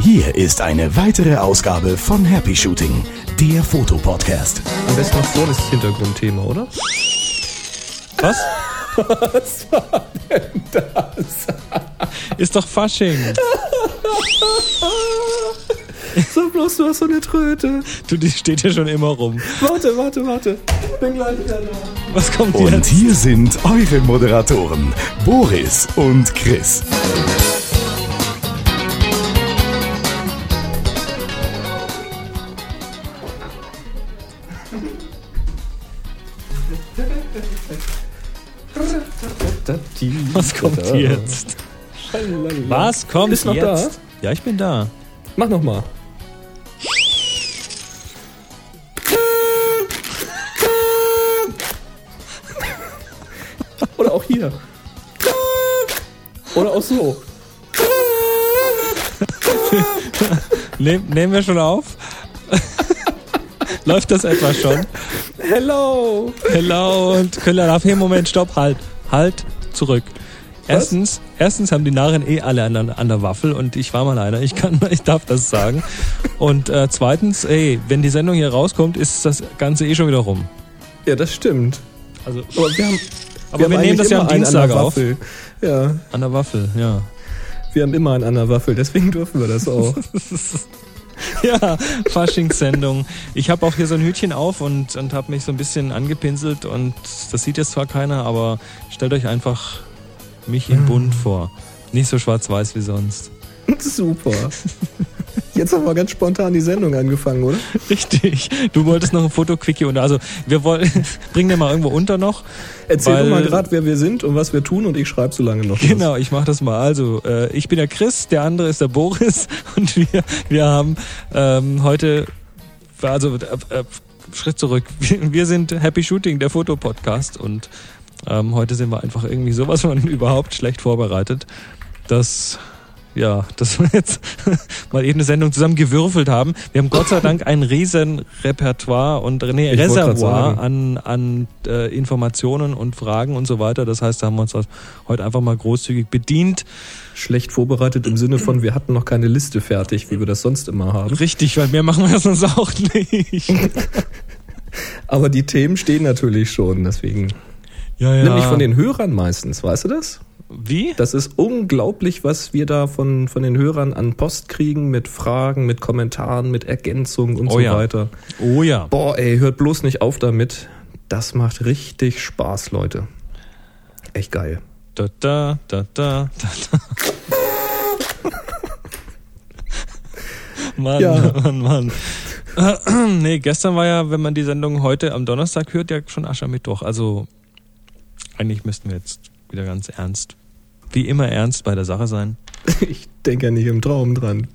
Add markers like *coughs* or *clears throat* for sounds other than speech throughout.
Hier ist eine weitere Ausgabe von Happy Shooting, der Fotopodcast. Am besten noch ist das Hintergrundthema, oder? Was? Was war denn das? Ist doch Fasching. *laughs* So bloß, du hast so eine Tröte. Du, die steht ja schon immer rum. Warte, warte, warte. Bin gleich wieder da. Was kommt Und jetzt? hier sind eure Moderatoren, Boris und Chris. Was kommt jetzt? Was kommt Bist noch jetzt? Ja, ich bin da. Mach noch auch so. *laughs* Nehm, nehmen wir schon auf? *laughs* Läuft das etwa schon? Hello. Hello und Köller darf hier Moment, stopp, halt, halt, zurück. Erstens, erstens haben die Narren eh alle an, an der Waffel und ich war mal einer, ich kann, *laughs* ich darf das sagen. Und äh, zweitens, ey, wenn die Sendung hier rauskommt, ist das Ganze eh schon wieder rum. Ja, das stimmt. Also, Aber wir haben, aber wir, haben nehmen das ja am Dienstag auf. Ja, An der Waffel, ja. wir haben immer einen an der Waffel, deswegen dürfen wir das auch. *laughs* Ja, Faschingssendung. Ich habe auch hier so ein Hütchen auf und, und habe mich so ein bisschen angepinselt und das sieht jetzt zwar keiner, aber stellt euch einfach mich in bunt vor. Nicht so schwarz-weiß wie sonst. *laughs* Super. *laughs* Jetzt haben wir ganz spontan die Sendung angefangen, oder? Richtig. Du wolltest noch ein Foto-Quickie und also wir wollen, *laughs* bringen den mal irgendwo unter noch. Erzähl Weil- doch mal gerade, wer wir sind und was wir tun und ich schreibe so lange noch. was. Genau, ich mache das mal. Also, äh, ich bin der Chris, der andere ist der Boris *laughs* und wir, wir haben ähm, heute, also äh, äh, Schritt zurück, wir, wir sind Happy Shooting, der Fotopodcast und ähm, heute sind wir einfach irgendwie sowas von *laughs* überhaupt schlecht vorbereitet, dass ja, dass wir jetzt *laughs* mal eben eine Sendung zusammen gewürfelt haben. Wir haben Gott sei Dank ein riesen Repertoire und nee, Ich Reservoir an, an äh, Informationen und Fragen und so weiter. Das heißt, da haben wir uns das heute einfach mal großzügig bedient. Schlecht vorbereitet im Sinne von, wir hatten noch keine Liste fertig, wie wir das sonst immer haben. Richtig, weil mehr machen wir sonst auch nicht. *laughs* Aber die Themen stehen natürlich schon, deswegen. Ja, ja. Nämlich von den Hörern meistens, weißt du das? Wie? Das ist unglaublich, was wir da von, von den Hörern an Post kriegen mit Fragen, mit Kommentaren, mit Ergänzungen und Oh so ja. weiter. Oh ja. Boah, ey, hört bloß nicht auf damit. Das macht richtig Spaß, Leute. Echt geil. Da, da, da, da, da. *laughs* Mann, Ja. Mann, Mann. *clears throat* nee, gestern war ja, wenn man die Sendung heute am Donnerstag hört, ja schon Aschermittwoch. Also eigentlich müssten wir jetzt wieder ganz ernst, wie immer ernst bei der Sache sein. *laughs* Ich denke ja nicht im Traum dran.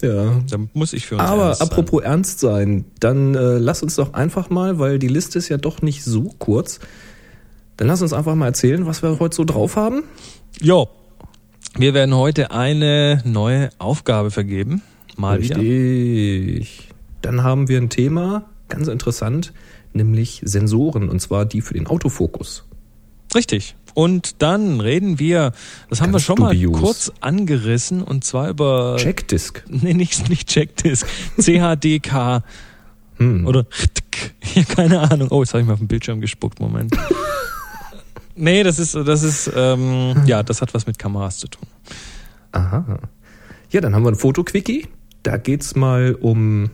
Ja. Da muss ich für uns Aber ernst apropos ernst sein, dann äh, lass uns doch einfach mal, weil die Liste ist ja doch nicht so kurz, dann lass uns einfach mal erzählen, was wir heute so drauf haben. sein. Jo, wir werden heute eine neue Aufgabe vergeben. Mal wieder. Richtig. Dann haben wir ein Thema, ganz interessant, nämlich Sensoren, und zwar die für den Autofokus. Richtig. Und dann reden wir, das haben wir Ganz schon dubios. mal kurz angerissen, und zwar über. Checkdisk. *laughs* Nee, nicht, nicht Checkdisk. CHDK Hm. oder ja, keine Ahnung. Oh, jetzt habe ich mal auf den Bildschirm gespuckt, Moment. *laughs* nee, das ist, das ist, ähm, ja, das hat was mit Kameras zu tun. Aha. Ja, dann haben wir ein Fotoquickie. Da geht's mal um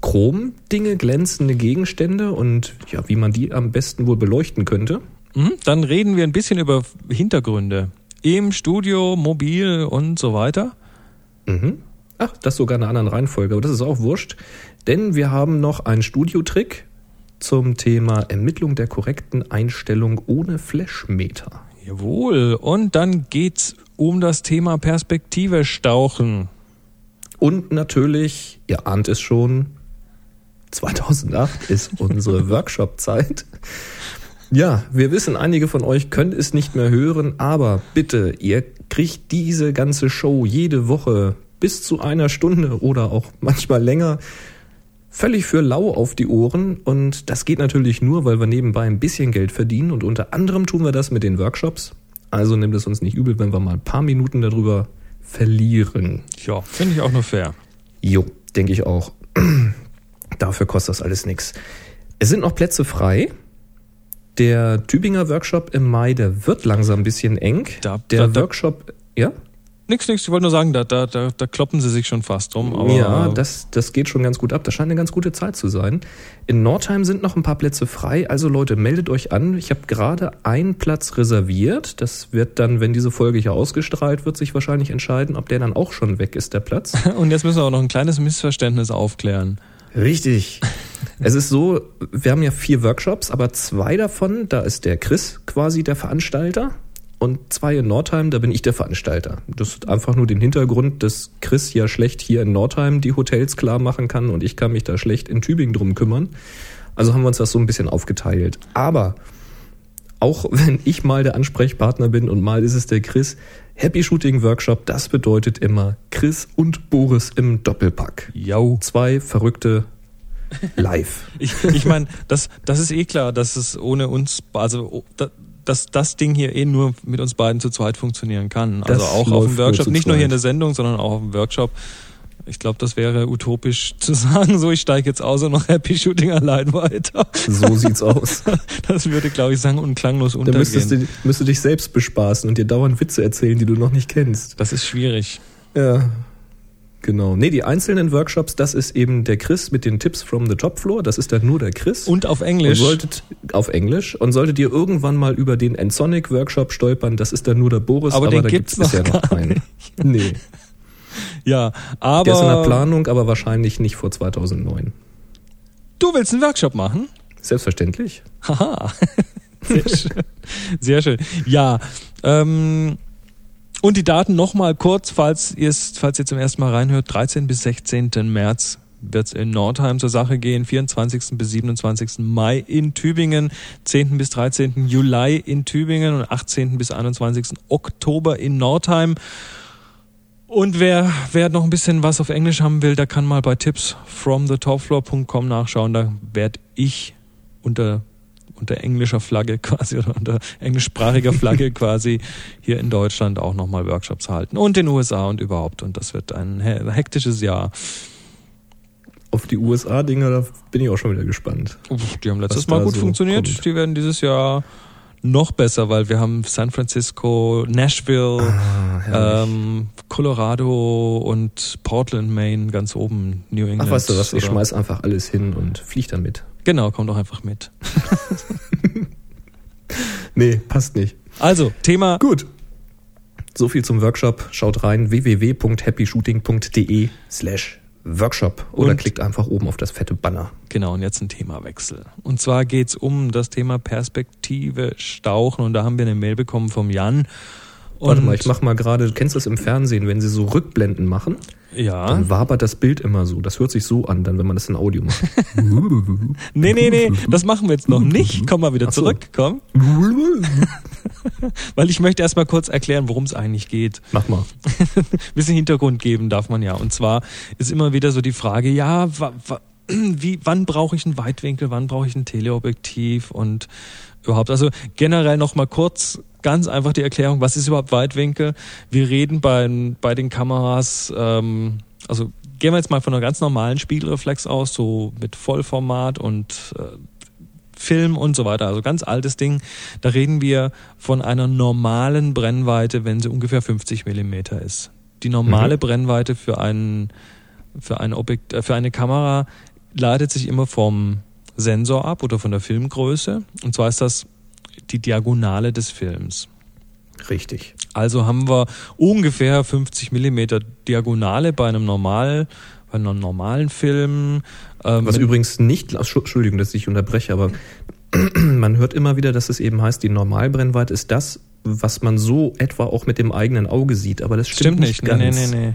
Chrom-Dinge, glänzende Gegenstände und ja, wie man die am besten wohl beleuchten könnte. Mhm. Dann reden wir ein bisschen über Hintergründe. Im Studio, mobil und so weiter. Mhm. Ach, das sogar in einer anderen Reihenfolge, aber das ist auch wurscht. Denn wir haben noch einen Studiotrick zum Thema Ermittlung der korrekten Einstellung ohne Flashmeter. Jawohl. Und dann geht's um das Thema Perspektive stauchen. Und natürlich, ihr ahnt es schon, 2008 ist unsere *laughs* Workshop-Zeit. Ja, wir wissen, einige von euch können es nicht mehr hören, aber bitte, ihr kriegt diese ganze Show jede Woche bis zu einer Stunde oder auch manchmal länger völlig für lau auf die Ohren und das geht natürlich nur, weil wir nebenbei ein bisschen Geld verdienen und unter anderem tun wir das mit den Workshops Also nimmt es uns nicht übel, wenn wir mal ein paar Minuten darüber verlieren. Ja, finde ich auch nur fair. Jo, denke ich auch. *clears throat* Dafür kostet das alles nichts. Es sind noch Plätze frei. Der Tübinger Workshop im Mai, der wird langsam ein bisschen eng. Da- der da- da- Workshop, ja? Nix, nix, ich wollte nur sagen, da, da, da, da kloppen sie sich schon fast drum. Aber ja, das, das geht schon ganz gut ab. Das scheint eine ganz gute Zeit zu sein. In Nordheim sind noch ein paar Plätze frei. Also Leute, meldet euch an. Ich habe gerade einen Platz reserviert. Das wird dann, wenn diese Folge hier ausgestrahlt wird, sich wahrscheinlich entscheiden, ob der dann auch schon weg ist, der Platz. *laughs* Und jetzt müssen wir auch noch ein kleines Missverständnis aufklären. Richtig. *laughs* Es ist so, wir haben ja vier Workshops, aber zwei davon, da ist der Chris quasi der Veranstalter und zwei in Nordheim, da bin ich der Veranstalter. Das hat einfach nur den Hintergrund, dass Chris ja schlecht hier in Nordheim die Hotels klar machen kann und ich kann mich da schlecht in Tübingen drum kümmern. Also haben wir uns das so ein bisschen aufgeteilt. Aber auch wenn ich mal der Ansprechpartner bin und mal ist es der Chris, Happy Shooting Workshop, das bedeutet immer Chris und Boris im Doppelpack Jau. zwei Verrückte live. *laughs* Ich, ich meine, das, das ist eh klar, dass es ohne uns, also da- dass das Ding hier eh nur mit uns beiden zu zweit funktionieren kann. Also Das auch auf dem Workshop, nicht nur hier in der Sendung, sondern auch auf dem Workshop. Ich glaube, das wäre utopisch *laughs* zu sagen, so ich steige jetzt aus und mache Happy Shooting allein weiter. So sieht's aus. *laughs* Das würde, glaube ich, sang- und klanglos Da müsstest untergehen. du, müsstest dich selbst bespaßen und dir dauernd Witze erzählen, die du noch nicht kennst. Das ist schwierig. Ja. Genau. Nee, die einzelnen Workshops, das ist eben der Chris mit den Tipps from the Top Floor. Das ist dann nur der Chris. Und auf Und Englisch. solltet, auf Englisch. Und solltet ihr irgendwann mal über den Ensonic Workshop stolpern, das ist dann nur der Boris, Aber den da gibt's gibt's bisher noch keinen. Nee. Ja, Der ist in der aber Planung, aber wahrscheinlich nicht vor 2009. du willst einen Workshop machen? Selbstverständlich. Haha. Sehr schön. Sehr schön. Ja. Ähm, und die Daten nochmal kurz, falls ihr falls ihr zum ersten Mal reinhört, 13 bis 16. März wird es in Nordheim zur Sache gehen, 24. bis 27. Mai in Tübingen, 10. bis 13. Juli in Tübingen und 18. bis 21. Oktober in Nordheim. Und wer, wer noch ein bisschen was auf Englisch haben will, der kann mal bei Tipps from the topfloor.com nachschauen. Da werde ich unter, unter englischer Flagge *laughs* quasi oder unter englischsprachiger Flagge *laughs* quasi hier in Deutschland auch nochmal Workshops halten. Und in den USA und überhaupt. Und das wird ein he- hektisches Jahr. Auf die USA-Dinger, da bin ich auch schon wieder gespannt. Uff, Die haben letztes Mal gut funktioniert. kommt. Die werden dieses Jahr noch besser, weil wir haben San Francisco, Nashville, Ah, ähm, Colorado und Portland, Maine ganz oben, New England. Ach, weißt du was, ich schmeiß einfach alles hin und flieg damit. Genau, komm doch einfach mit. *laughs* Nee, passt nicht. Also, Thema Gut. So viel zum Workshop. Schaut rein www.happyshooting.de slash Workshop oder Und- klickt einfach oben auf das fette Banner. Genau, und jetzt ein Themawechsel. Und zwar geht's um das Thema Perspektive Stauchen. Und da haben wir eine Mail bekommen vom Jan. Und Warte mal, ich mach mal gerade, du kennst das im Fernsehen, wenn sie so Rückblenden machen, Ja. dann wabert das Bild immer so. Das hört sich so an, dann wenn man das in Audio macht. *laughs* Nee, nee, nee, das machen wir jetzt noch nicht. Komm mal wieder so. zurück, komm. *laughs* Weil ich möchte erst mal kurz erklären, worum es eigentlich geht. Mach mal. *laughs* bisschen Hintergrund geben darf man ja. Und zwar ist immer wieder so die Frage, ja, *clears throat* wie, wann brauche ich einen Weitwinkel, wann brauche ich ein Teleobjektiv und überhaupt. Also generell noch mal kurz ganz einfach die Erklärung, was ist überhaupt Weitwinkel? Wir reden bei, bei den Kameras, ähm, also gehen wir jetzt mal von einer ganz normalen Spiegelreflex aus, so mit Vollformat und äh, Film und so weiter, also ganz altes Ding. Da reden wir von einer normalen Brennweite, wenn sie ungefähr 50 Millimeter ist. Die normale Mhm. Brennweite für einen für ein Objekt, äh, für eine Kamera leitet sich immer vom Sensor ab oder von der Filmgröße. Und zwar ist das die Diagonale des Films. Richtig. Also haben wir ungefähr 50 Millimeter Diagonale bei einem normal, bei einem normalen Film. Ähm, Was übrigens nicht, Entschuldigung, dass ich unterbreche, aber *clears throat* man hört immer wieder, dass es eben heißt, die Normalbrennweite ist das, was man so etwa auch mit dem eigenen Auge sieht. Aber das stimmt, Stimmt nicht, ganz. nee, nee, nee, nee.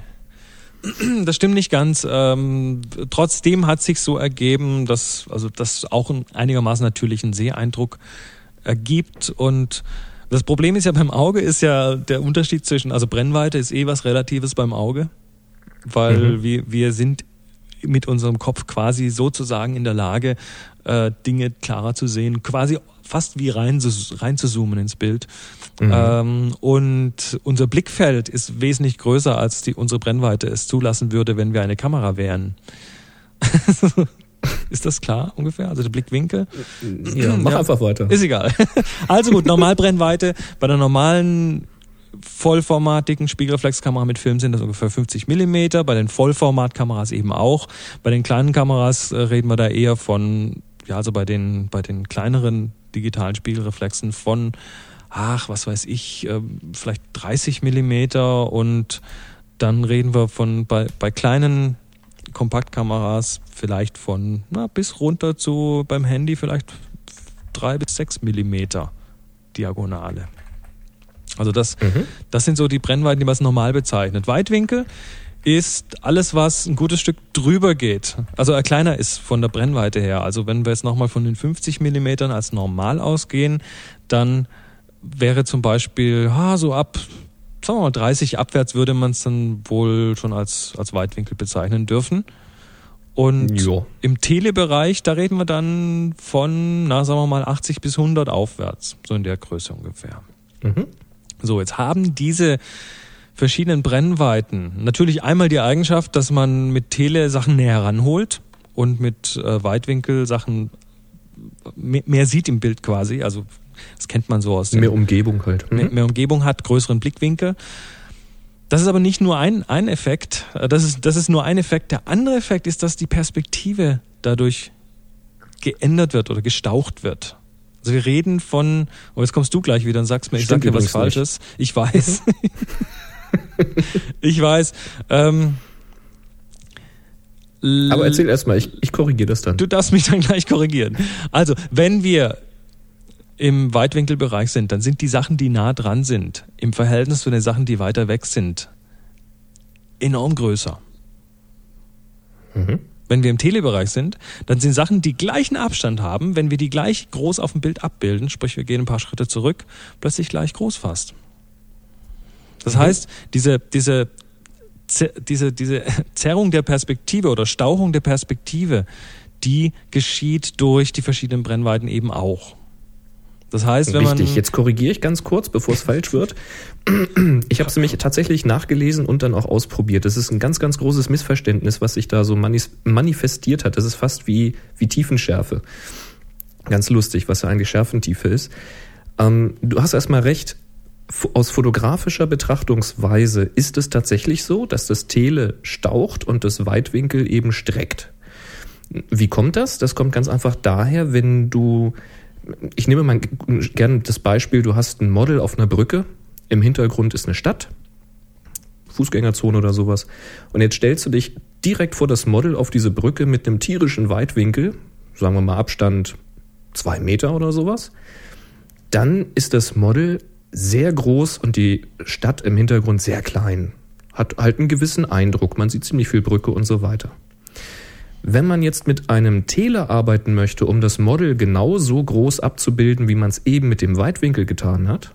*clears throat* Das stimmt nicht ganz. Ähm, trotzdem hat sich so ergeben, dass also das auch einen einigermaßen natürlichen Seeeindruck ergibt. Und das Problem ist ja beim Auge ist ja der Unterschied zwischen, also Brennweite ist eh was Relatives beim Auge, weil Mhm. wir, wir sind mit unserem Kopf quasi sozusagen in der Lage, äh, Dinge klarer zu sehen, quasi fast wie rein, rein zu zoomen ins Bild. Mhm. Ähm, und unser Blickfeld ist wesentlich größer, als die, unsere Brennweite es zulassen würde, wenn wir eine Kamera wären. *laughs* Ist das klar ungefähr? Also der Blickwinkel? Ja, mach ja, einfach weiter. Ist egal. *laughs* Also gut, Normalbrennweite. Bei der normalen vollformatigen Spiegelreflexkamera mit Film sind das ungefähr 50 Millimeter. Bei den Vollformatkameras eben auch. Bei den kleinen Kameras äh, reden wir da eher von, ja, also bei den, bei den kleineren digitalen Spiegelreflexen von, ach, was weiß ich, äh, vielleicht 30 Millimeter und dann reden wir von bei, bei kleinen Kompaktkameras vielleicht von na, bis runter zu beim Handy vielleicht drei bis sechs Millimeter Diagonale. Also das, mhm. das sind so die Brennweiten, die man als normal bezeichnet. Weitwinkel ist alles, was ein gutes Stück drüber geht. Also er kleiner ist von der Brennweite her. Also wenn wir jetzt nochmal von den 50 Millimetern als normal ausgehen, dann wäre zum Beispiel ha, so ab sagen wir mal 30 abwärts würde man es dann wohl schon als, als Weitwinkel bezeichnen dürfen. Und jo. im Telebereich, da reden wir dann von, na, sagen wir mal 80 bis 100 aufwärts, so in der Größe ungefähr. Mhm. So, jetzt haben diese verschiedenen Brennweiten natürlich einmal die Eigenschaft, dass man mit Tele Sachen näher ranholt und mit äh, Weitwinkel Sachen mehr, mehr sieht im Bild quasi. Also das kennt man so aus Mehr Umgebung halt. Mhm. Mehr, mehr Umgebung hat, größeren Blickwinkel. Das ist aber nicht nur ein, ein Effekt, das ist, das ist nur ein Effekt. Der andere Effekt ist, dass die Perspektive dadurch geändert wird oder gestaucht wird. Also wir reden von, oh jetzt kommst du gleich wieder und sagst mir, ich sag dir was Falsches. Nicht. Ich weiß. *laughs* *laughs* *laughs* ich weiß. Ähm, aber erzähl erstmal, ich, ich korrigiere das dann. Du darfst mich dann gleich korrigieren. Also, wenn wir im Weitwinkelbereich sind, dann sind die Sachen, die nah dran sind, im Verhältnis zu den Sachen, die weiter weg sind, enorm größer. Mhm. Wenn wir im Telebereich sind, dann sind Sachen, die gleichen Abstand haben, wenn wir die gleich groß auf dem Bild abbilden, sprich wir gehen ein paar Schritte zurück, plötzlich gleich groß fast. Das mhm. heißt, diese, diese, diese, diese *laughs* Zerrung der Perspektive oder Stauchung der Perspektive, die geschieht durch die verschiedenen Brennweiten eben auch. Das heißt, wenn Richtig, man. Jetzt korrigiere ich ganz kurz, bevor es falsch wird. *clears throat* Ich habe es nämlich tatsächlich nachgelesen und dann auch ausprobiert. Das ist ein ganz, ganz großes Missverständnis, was sich da so manifestiert hat. Das ist fast wie, wie Tiefenschärfe. Ganz lustig, was ja eigentlich Schärfentiefe ist. Ähm, du hast erstmal recht. Aus fotografischer Betrachtungsweise ist es tatsächlich so, dass das Tele staucht und das Weitwinkel eben streckt. Wie kommt das? Das kommt ganz einfach daher, wenn du ich nehme mal gerne das Beispiel, du hast ein Model auf einer Brücke, im Hintergrund ist eine Stadt, Fußgängerzone oder sowas. Und jetzt stellst du dich direkt vor das Model auf diese Brücke mit einem tierischen Weitwinkel, sagen wir mal Abstand zwei Meter oder sowas. Dann ist das Model sehr groß und die Stadt im Hintergrund sehr klein. Hat halt einen gewissen Eindruck, man sieht ziemlich viel Brücke und so weiter. Wenn man jetzt mit einem Tele arbeiten möchte, um das Model genau so groß abzubilden, wie man es eben mit dem Weitwinkel getan hat,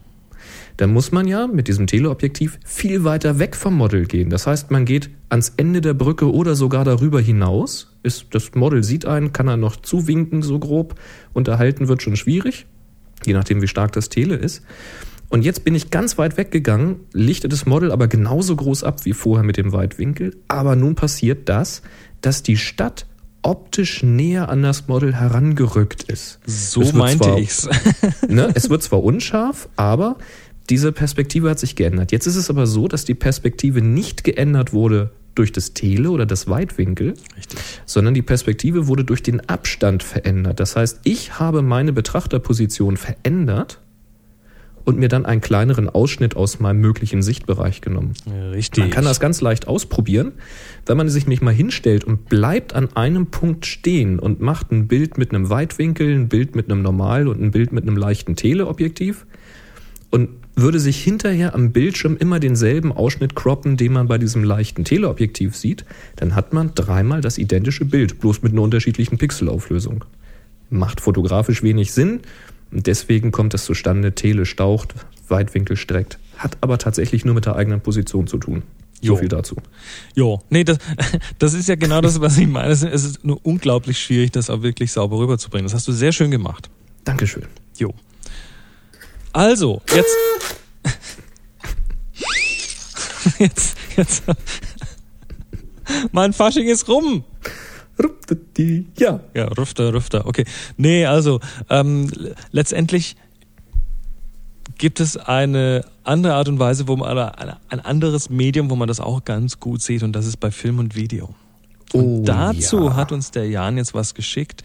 dann muss man ja mit diesem Teleobjektiv viel weiter weg vom Model gehen. Das heißt, man geht ans Ende der Brücke oder sogar darüber hinaus. Ist, das Model sieht einen, kann er noch zuwinken so grob. Unterhalten wird schon schwierig, je nachdem wie stark das Tele ist. Und jetzt bin ich ganz weit weggegangen, lichte das Model aber genauso groß ab wie vorher mit dem Weitwinkel. Aber nun passiert das, dass die Stadt optisch näher an das Model herangerückt ist. So meinte zwar, ich's. *laughs* ne, es wird zwar unscharf, aber diese Perspektive hat sich geändert. Jetzt ist es aber so, dass die Perspektive nicht geändert wurde durch das Tele oder das Weitwinkel, Richtig. sondern die Perspektive wurde durch den Abstand verändert. Das heißt, ich habe meine Betrachterposition verändert und mir dann einen kleineren Ausschnitt aus meinem möglichen Sichtbereich genommen. Richtig. Man kann das ganz leicht ausprobieren, wenn man sich nicht mal hinstellt und bleibt an einem Punkt stehen und macht ein Bild mit einem Weitwinkel, ein Bild mit einem Normal und ein Bild mit einem leichten Teleobjektiv und würde sich hinterher am Bildschirm immer denselben Ausschnitt croppen, den man bei diesem leichten Teleobjektiv sieht, dann hat man dreimal das identische Bild, bloß mit einer unterschiedlichen Pixelauflösung. Macht fotografisch wenig Sinn, und deswegen kommt es zustande, Tele staucht, Weitwinkel streckt. Hat aber tatsächlich nur mit der eigenen Position zu tun. So Jo. viel dazu. Jo, nee, das, *laughs* das ist ja genau das, was ich meine. Es es ist nur unglaublich schwierig, das auch wirklich sauber rüberzubringen. Das hast du sehr schön gemacht. Dankeschön. Jo. Also, jetzt. *laughs* Jetzt, jetzt. *laughs* Mein Fasching ist rum. Ja. Ja, Rüfter, Rüfter. Okay. Nee, also, ähm, letztendlich gibt es eine andere Art und Weise, wo man, oder ein, anderes Medium, wo man das auch ganz gut sieht, und das ist bei Film und Video. Und Oh, dazu ja. hat uns der Jan jetzt was geschickt.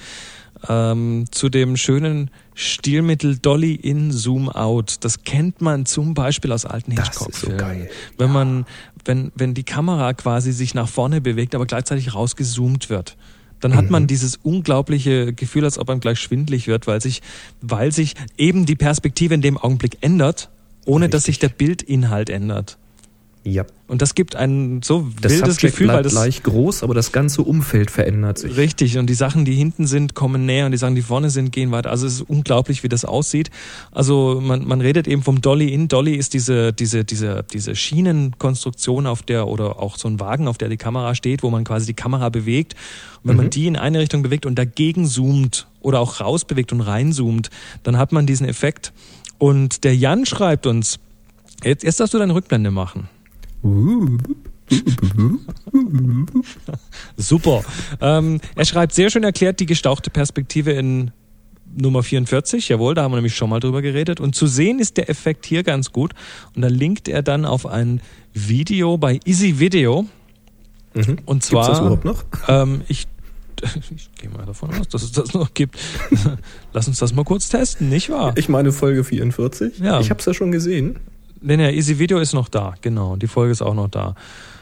Ähm, zu dem schönen Stilmittel Dolly in Zoom Out. Das kennt man zum Beispiel aus alten ist so Hitchcock-Filmen. geil. Wenn man, wenn, wenn die Kamera quasi sich nach vorne bewegt, aber gleichzeitig rausgezoomt wird. Dann hat Mhm. man dieses unglaubliche Gefühl, als ob einem gleich schwindlig wird, weil sich, weil sich eben die Perspektive in dem Augenblick ändert, ohne dass sich der Bildinhalt ändert. Ja. Und das gibt ein so Das wildes Subject Gefühl, weil das gleich groß, aber das ganze Umfeld verändert sich. Richtig, und die Sachen, die hinten sind, kommen näher und die Sachen, die vorne sind, gehen weiter. Also es ist unglaublich, wie das aussieht. Also man, man redet eben vom Dolly in. Dolly ist diese, diese, diese, diese Schienenkonstruktion, auf der oder auch so ein Wagen, auf der die Kamera steht, wo man quasi die Kamera bewegt. Und wenn man die in eine Richtung bewegt und dagegen zoomt oder auch rausbewegt und reinzoomt, dann hat man diesen Effekt. Und der Jan schreibt uns, jetzt, jetzt darfst du deine Rückblende machen. *laughs* Super. Ähm, er schreibt sehr schön erklärt die gestauchte Perspektive in Nummer 44. Jawohl, da haben wir nämlich schon mal drüber geredet. Und zu sehen ist der Effekt hier ganz gut. Und da linkt er dann auf ein Video bei Easy Video. Mhm. Und Gibt's zwar, das überhaupt noch? ähm, ich, *laughs* ich gehe mal davon aus, dass es das noch gibt. *laughs* Lass uns das mal kurz testen, nicht wahr? Ich meine Folge 44. Ja. Ich habe es ja schon gesehen. Nee, nee, Easy Video ist noch da, genau. Die Folge ist auch noch da.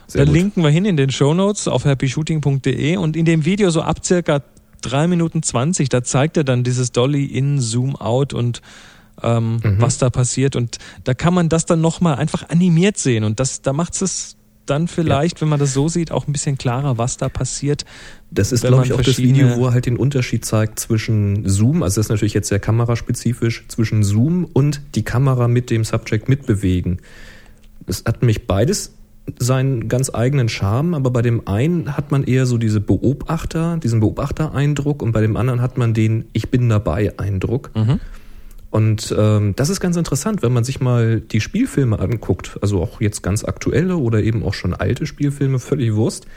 Sehr da gut. linken wir hin in den Shownotes auf happyshooting.de und in dem Video so ab circa 3 Minuten 20, da zeigt er dann dieses Dolly in, Zoom out und ähm, Mhm. was da passiert. Und da kann man das dann nochmal einfach animiert sehen. Und das, da macht es dann vielleicht, wenn man das so sieht, auch ein bisschen klarer, was da passiert. Das ist, glaube ich, auch das Video, wo er halt den Unterschied zeigt zwischen Zoom, also das ist natürlich jetzt sehr kameraspezifisch, zwischen Zoom und die Kamera mit dem Subject mitbewegen. Es hat nämlich beides seinen ganz eigenen Charme, aber bei dem einen hat man eher so diese Beobachter, diesen Beobachtereindruck und bei dem anderen hat man den Ich bin dabei Eindruck. Mhm. Und ähm, das ist ganz interessant, wenn man sich mal die Spielfilme anguckt, also auch jetzt ganz aktuelle oder eben auch schon alte Spielfilme, völlig Wurst.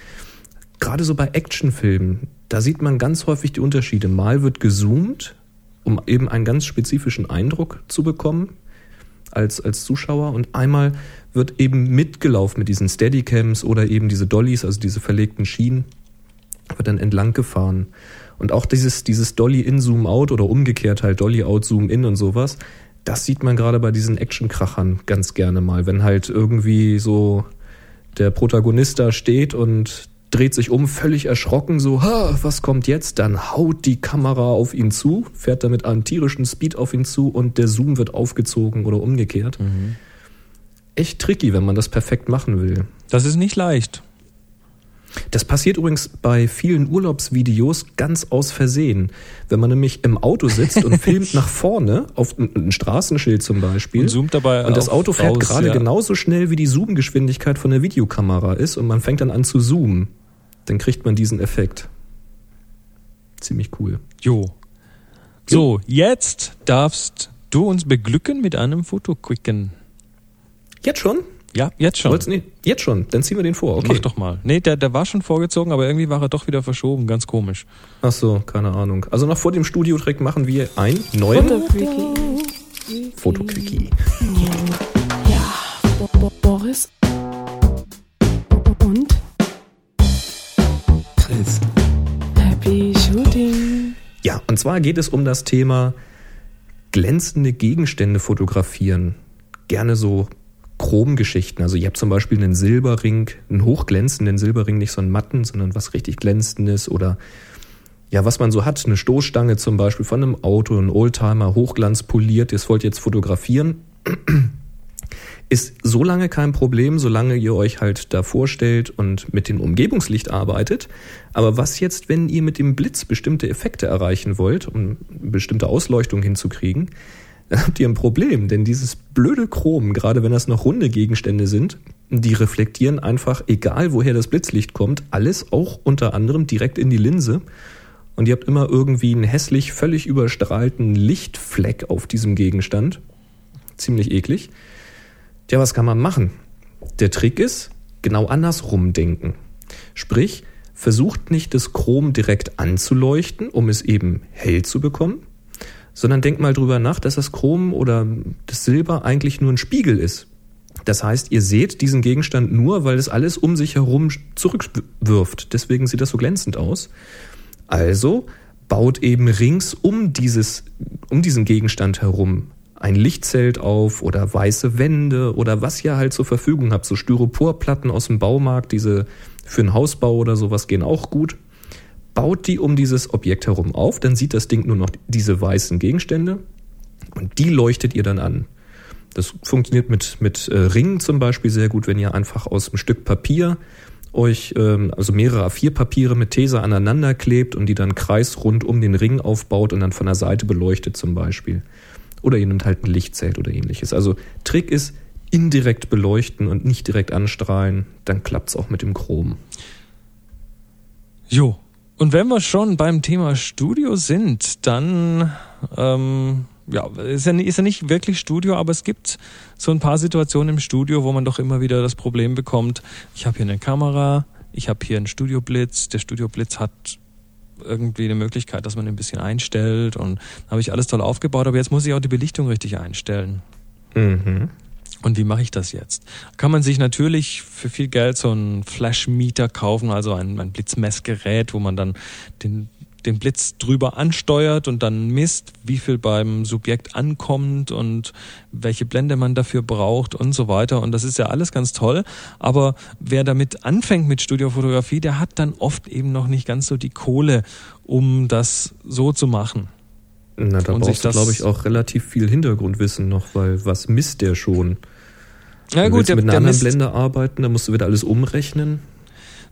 Gerade so bei Actionfilmen, da sieht man ganz häufig die Unterschiede. Mal wird gezoomt, um eben einen ganz spezifischen Eindruck zu bekommen als, als Zuschauer und einmal wird eben mitgelaufen mit diesen Steadycams oder eben diese Dollys, also diese verlegten Schienen, wird dann entlang gefahren. Und auch dieses, dieses Dolly in, Zoom out oder umgekehrt halt Dolly out, Zoom in und sowas, das sieht man gerade bei diesen Actionkrachern ganz gerne mal, wenn halt irgendwie so der Protagonist da steht und dreht sich um, völlig erschrocken, so, ha, was kommt jetzt? Dann haut die Kamera auf ihn zu, fährt damit einen tierischen Speed auf ihn zu und der Zoom wird aufgezogen oder umgekehrt. Echt tricky, wenn man das perfekt machen will. Das ist nicht leicht. Das passiert übrigens bei vielen Urlaubsvideos ganz aus Versehen. Wenn man nämlich im Auto sitzt und *laughs* filmt nach vorne, auf ein, Straßenschild zum Beispiel, Und zoomt dabei und das Auto fährt raus, gerade ja. genauso schnell, wie die Zoomgeschwindigkeit von der Videokamera ist und man fängt dann an zu zoomen, dann kriegt man diesen Effekt. Ziemlich cool. Jo. So, jetzt darfst du uns beglücken mit einem Fotoquicken. Jetzt schon? Ja, jetzt schon. Wollt's nicht? Jetzt schon, dann ziehen wir den vor. Okay. Mach doch mal. Nee, der, der war schon vorgezogen, aber irgendwie war er doch wieder verschoben. Ganz komisch. Ach so, keine Ahnung. Also noch vor dem Studiotrick machen wir einen neuen Fotoquickie. Fotoquickie. Ja, Bo Bo Boris. Und Chris. Happy Shooting. Ja, und zwar geht es um das Thema glänzende Gegenstände fotografieren. Gerne so Chromgeschichten. Also ich habe zum Beispiel einen Silberring, einen hochglänzenden Silberring, nicht so einen matten, sondern was richtig glänzendes oder ja, was man so hat, eine Stoßstange zum Beispiel von einem Auto, ein Oldtimer, hochglanzpoliert, das wollt ihr jetzt fotografieren. *clears throat* Ist so lange kein Problem, solange ihr euch halt da vorstellt und mit dem Umgebungslicht arbeitet. Aber was jetzt, wenn ihr mit dem Blitz bestimmte Effekte erreichen wollt, um bestimmte Ausleuchtung hinzukriegen, *laughs* habt ihr ein Problem, denn dieses blöde Chrom, gerade wenn das noch runde Gegenstände sind, die reflektieren einfach, egal woher das Blitzlicht kommt, alles auch unter anderem direkt in die Linse. Und ihr habt immer irgendwie einen hässlich, völlig überstrahlten Lichtfleck auf diesem Gegenstand. Ziemlich eklig. Tja, was kann man machen? Der Trick ist, genau andersrum denken. Sprich, versucht nicht das Chrom direkt anzuleuchten, um es eben hell zu bekommen, sondern denkt mal drüber nach, dass das Chrom oder das Silber eigentlich nur ein Spiegel ist. Das heißt, ihr seht diesen Gegenstand nur, weil es alles um sich herum zurückwirft. Deswegen sieht das so glänzend aus. Also baut eben rings um dieses, um diesen Gegenstand herum ein Lichtzelt auf oder weiße Wände oder was ihr halt zur Verfügung habt. So Styroporplatten aus dem Baumarkt, diese für einen Hausbau oder sowas gehen auch gut. Baut die um dieses Objekt herum auf, dann sieht das Ding nur noch diese weißen Gegenstände und die leuchtet ihr dann an. Das funktioniert mit, mit äh, Ringen zum Beispiel sehr gut, wenn ihr einfach aus einem Stück Papier euch, ähm, also mehrere A4-Papiere mit Tesa aneinander klebt und die dann kreisrund um den Ring aufbaut und dann von der Seite beleuchtet zum Beispiel. Oder ihr nehmt halt ein Lichtzelt oder ähnliches. Also Trick ist indirekt beleuchten und nicht direkt anstrahlen, dann klappt's auch mit dem Chrom. Jo. Und wenn wir schon beim Thema Studio sind, dann ähm, ja, ist ja, ist ja nicht wirklich Studio, aber es gibt so ein paar Situationen im Studio, wo man doch immer wieder das Problem bekommt, ich habe hier eine Kamera, ich habe hier einen Studioblitz, der Studioblitz hat irgendwie eine Möglichkeit, dass man ein bisschen einstellt und habe ich alles toll aufgebaut, aber jetzt muss ich auch die Belichtung richtig einstellen. Mhm. Und wie mache ich das jetzt? Kann man sich natürlich für viel Geld so einen Flashmeter kaufen, also ein, ein Blitzmessgerät, wo man dann den den Blitz drüber ansteuert und dann misst, wie viel beim Subjekt ankommt und welche Blende man dafür braucht und so weiter. Und das ist ja alles ganz toll. Aber wer damit anfängt mit Studiofotografie, der hat dann oft eben noch nicht ganz so die Kohle, um das so zu machen. Na, da Und brauchst du, glaube ich, auch relativ viel Hintergrundwissen noch, weil was misst der schon? Ja Du gut, der, mit einer der anderen misst, Blende arbeiten, da musst du wieder alles umrechnen.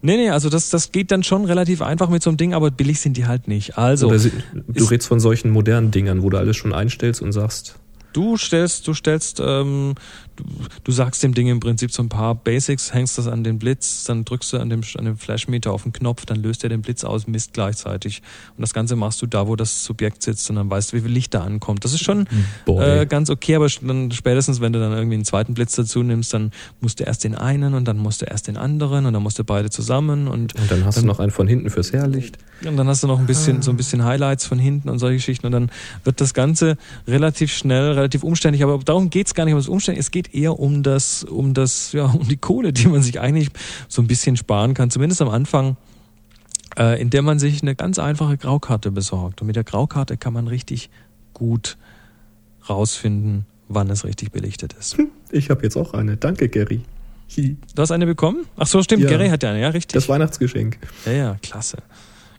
Nee, nee, also das, das geht dann schon relativ einfach mit so einem Ding, aber billig sind die halt nicht. Also, Oder du redest von solchen modernen Dingern, wo du alles schon einstellst und sagst, Du stellst, du stellst, ähm, du, du sagst dem Ding im Prinzip so ein paar Basics, hängst das an den Blitz, dann drückst du an dem, an dem Flashmeter auf den Knopf, dann löst er den Blitz aus, misst gleichzeitig. Und das Ganze machst du da, wo das Subjekt sitzt und dann weißt du, wie viel Licht da ankommt. Das ist schon Boy. äh, ganz okay, aber dann spätestens, wenn du dann irgendwie einen zweiten Blitz dazu nimmst, dann musst du erst den einen und dann musst du erst den anderen und dann musst du beide zusammen und und dann hast du noch einen von hinten fürs Herlicht. und dann hast du noch ein bisschen, so ein bisschen Highlights von hinten und solche Geschichten. Und dann wird das Ganze relativ schnell, relativ umständlich. Aber darum geht's gar nicht um das Umständlich. Es geht eher um das, um das, ja, *laughs* um die Kohle, die man sich eigentlich so ein bisschen sparen kann. Zumindest am Anfang, äh, in der man sich eine ganz einfache Graukarte besorgt. Und mit der Graukarte kann man richtig gut rausfinden, wann es richtig belichtet ist. Ich habe jetzt auch eine. Danke, Gary. Hi. Du hast eine bekommen? Ach so, stimmt. Ja. Gary hat ja eine, ja, richtig. Das Weihnachtsgeschenk. ja, ja, klasse.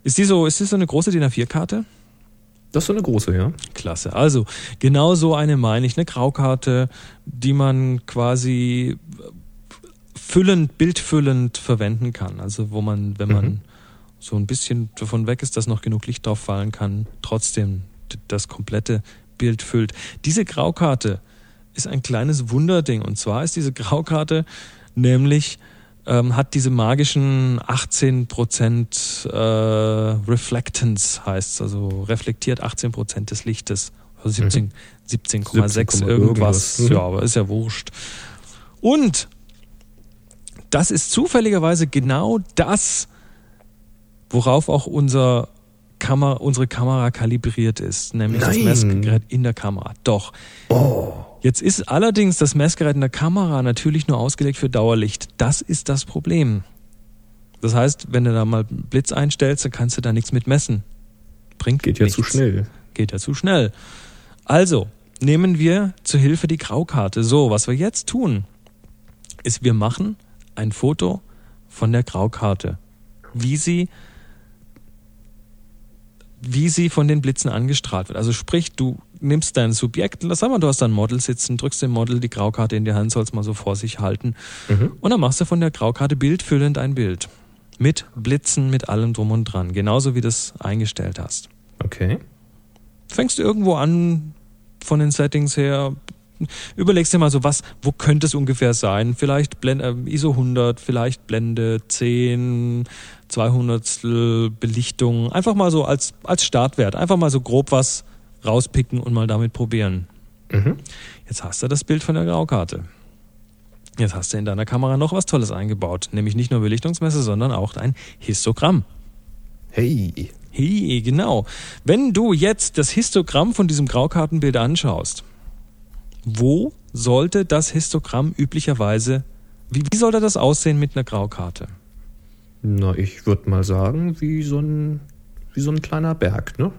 Ist die so, ist das so eine große DIN A4-Karte? Das ist so eine große, ja. Klasse. Also, genau so eine meine ich, eine Graukarte, die man quasi füllend, bildfüllend verwenden kann. Also, wo man, wenn man Mhm. so ein bisschen davon weg ist, dass noch genug Licht drauf fallen kann, trotzdem das komplette Bild füllt. Diese Graukarte ist ein kleines Wunderding. Und zwar ist diese Graukarte nämlich ähm, hat diese magischen 18% äh, Reflectance, heißt also reflektiert 18% des Lichtes. Also 17, 17,6 17, irgendwas. irgendwas. Mhm. Ja, aber ist ja wurscht. Und das ist zufälligerweise genau das, worauf auch unser Kamera, unsere Kamera kalibriert ist, nämlich das Nein. Messgerät in der Kamera. Doch. Jetzt ist allerdings das Messgerät in der Kamera natürlich nur ausgelegt für Dauerlicht. Das ist das Problem. Das heißt, wenn du da mal einen Blitz einstellst, dann kannst du da nichts mit messen. Bringt Geht ja nichts. zu schnell. Geht ja zu schnell. Also, nehmen wir zur Hilfe die Graukarte. So, was wir jetzt tun, ist, wir machen ein Foto von der Graukarte. Wie sie, wie sie von den Blitzen angestrahlt wird. Also sprich, du nimmst dein Subjekt, lass mal, du hast da ein Model sitzen, drückst dem Model die Graukarte in die Hand, sollst mal so vor sich halten. Mhm. Und dann machst du von der Graukarte bildfüllend ein Bild. Mit Blitzen, mit allem drum und dran. Genauso wie du es eingestellt hast Okay. fängst du irgendwo an von den Settings her, überlegst dir mal so, was, wo könnte es ungefähr sein? Vielleicht Blende, äh, ISO 100, vielleicht Blende 10, 200 Belichtung. Einfach mal so als, als Startwert. Einfach mal so grob was rauspicken und mal damit probieren. Mhm. Jetzt hast du das Bild von der Graukarte. Jetzt hast du in deiner Kamera noch was Tolles eingebaut, nämlich nicht nur Belichtungsmesser, sondern auch ein Histogramm. Hey. Hey, genau. Wenn du jetzt das Histogramm von diesem Graukartenbild anschaust, wo sollte das Histogramm üblicherweise, wie, wie sollte das aussehen mit einer Graukarte? Na, ich würde mal sagen, wie so ein, wie so ein kleiner Berg, ne?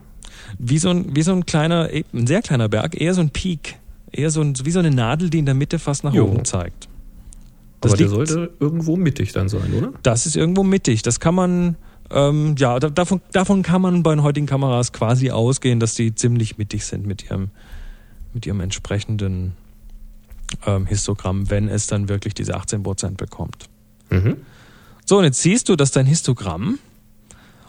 Wie so ein, wie so ein kleiner, eh, ein sehr kleiner Berg, eher so ein Peak. Eher so ein, wie so eine Nadel, die in der Mitte fast nach Jo. oben zeigt. Das Aber der liegt- sollte irgendwo mittig dann sein, oder? Das ist irgendwo mittig. Das kann man, ähm, ja, da, davon, davon kann man bei den heutigen Kameras quasi ausgehen, dass die ziemlich mittig sind mit ihrem, mit ihrem entsprechenden ähm, Histogramm, wenn es dann wirklich diese 18% bekommt. Mhm. So, und jetzt siehst du, dass dein Histogramm,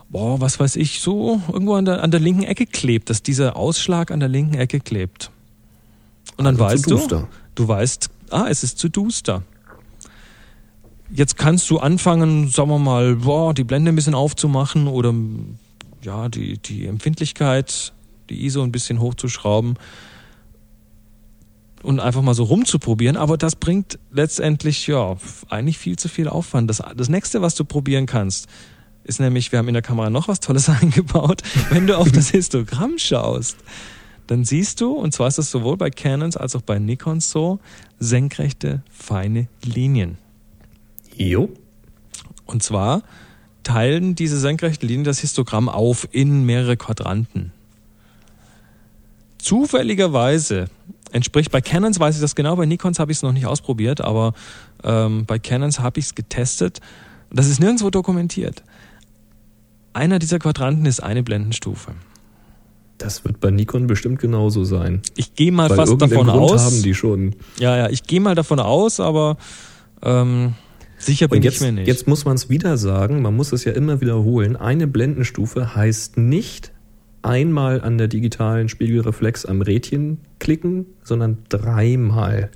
boah, was weiß ich, so irgendwo an der, an der linken Ecke klebt, dass dieser Ausschlag an der linken Ecke klebt. Und dann Also weißt du, du weißt, ah, es ist zu duster. Jetzt kannst du anfangen, sagen wir mal, boah, die Blende ein bisschen aufzumachen oder ja, die, die Empfindlichkeit, die ISO ein bisschen hochzuschrauben und einfach mal so rumzuprobieren. Aber das bringt letztendlich ja eigentlich viel zu viel Aufwand. Das, das nächste, was du probieren kannst, ist nämlich, wir haben in der Kamera noch was Tolles *laughs* eingebaut. Wenn du auf das Histogramm schaust, dann siehst du, und zwar ist das sowohl bei Canons als auch bei Nikons so, senkrechte, feine Linien. Jo. Und zwar teilen diese senkrechten Linien das Histogramm auf in mehrere Quadranten. Zufälligerweise entspricht, bei Canons weiß ich das genau, bei Nikons habe ich es noch nicht ausprobiert, aber ähm, bei Canons habe ich es getestet. Das ist nirgendwo dokumentiert. Einer dieser Quadranten ist eine Blendenstufe. Das wird bei Nikon bestimmt genauso sein. Ich gehe mal Weil fast davon Grund aus. haben die schon. Ja, ja, ich gehe mal davon aus, aber ähm, sicher bin Und jetzt, ich mir nicht. jetzt muss man es wieder sagen, man muss es ja immer wiederholen. Eine Blendenstufe heißt nicht einmal an der digitalen Spiegelreflex am Rädchen klicken, sondern dreimal.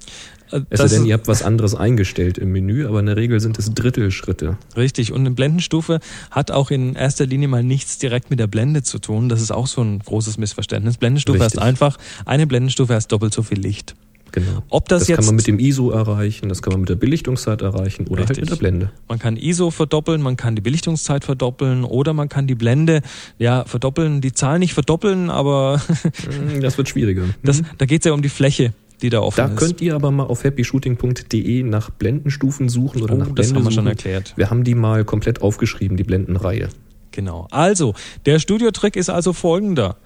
Es sei denn, ihr habt was anderes eingestellt im Menü, aber in der Regel sind es Drittelschritte. richtig. Und eine Blendenstufe hat auch in erster Linie mal nichts direkt mit der Blende zu tun. Das ist auch so ein großes Missverständnis. Blendenstufe Richtig. heißt einfach, eine Blendenstufe heißt doppelt so viel Licht. Genau. Ob das, Das, jetzt kann man mit dem ISO erreichen, das kann man mit der Belichtungszeit erreichen oder halt mit der Blende. Man kann ISO verdoppeln, man kann die Belichtungszeit verdoppeln oder man kann die Blende, ja, verdoppeln, die Zahl nicht verdoppeln, aber *laughs* Das wird schwieriger. das, da geht es ja um die Fläche, die da offen Da ist. könnt ihr aber mal auf happyshooting.de nach Blendenstufen suchen oder Oh, nach das Blende haben wir schon erklärt. Wir haben die mal komplett aufgeschrieben, die Blendenreihe. Genau. Also, der Studiotrick ist also folgender.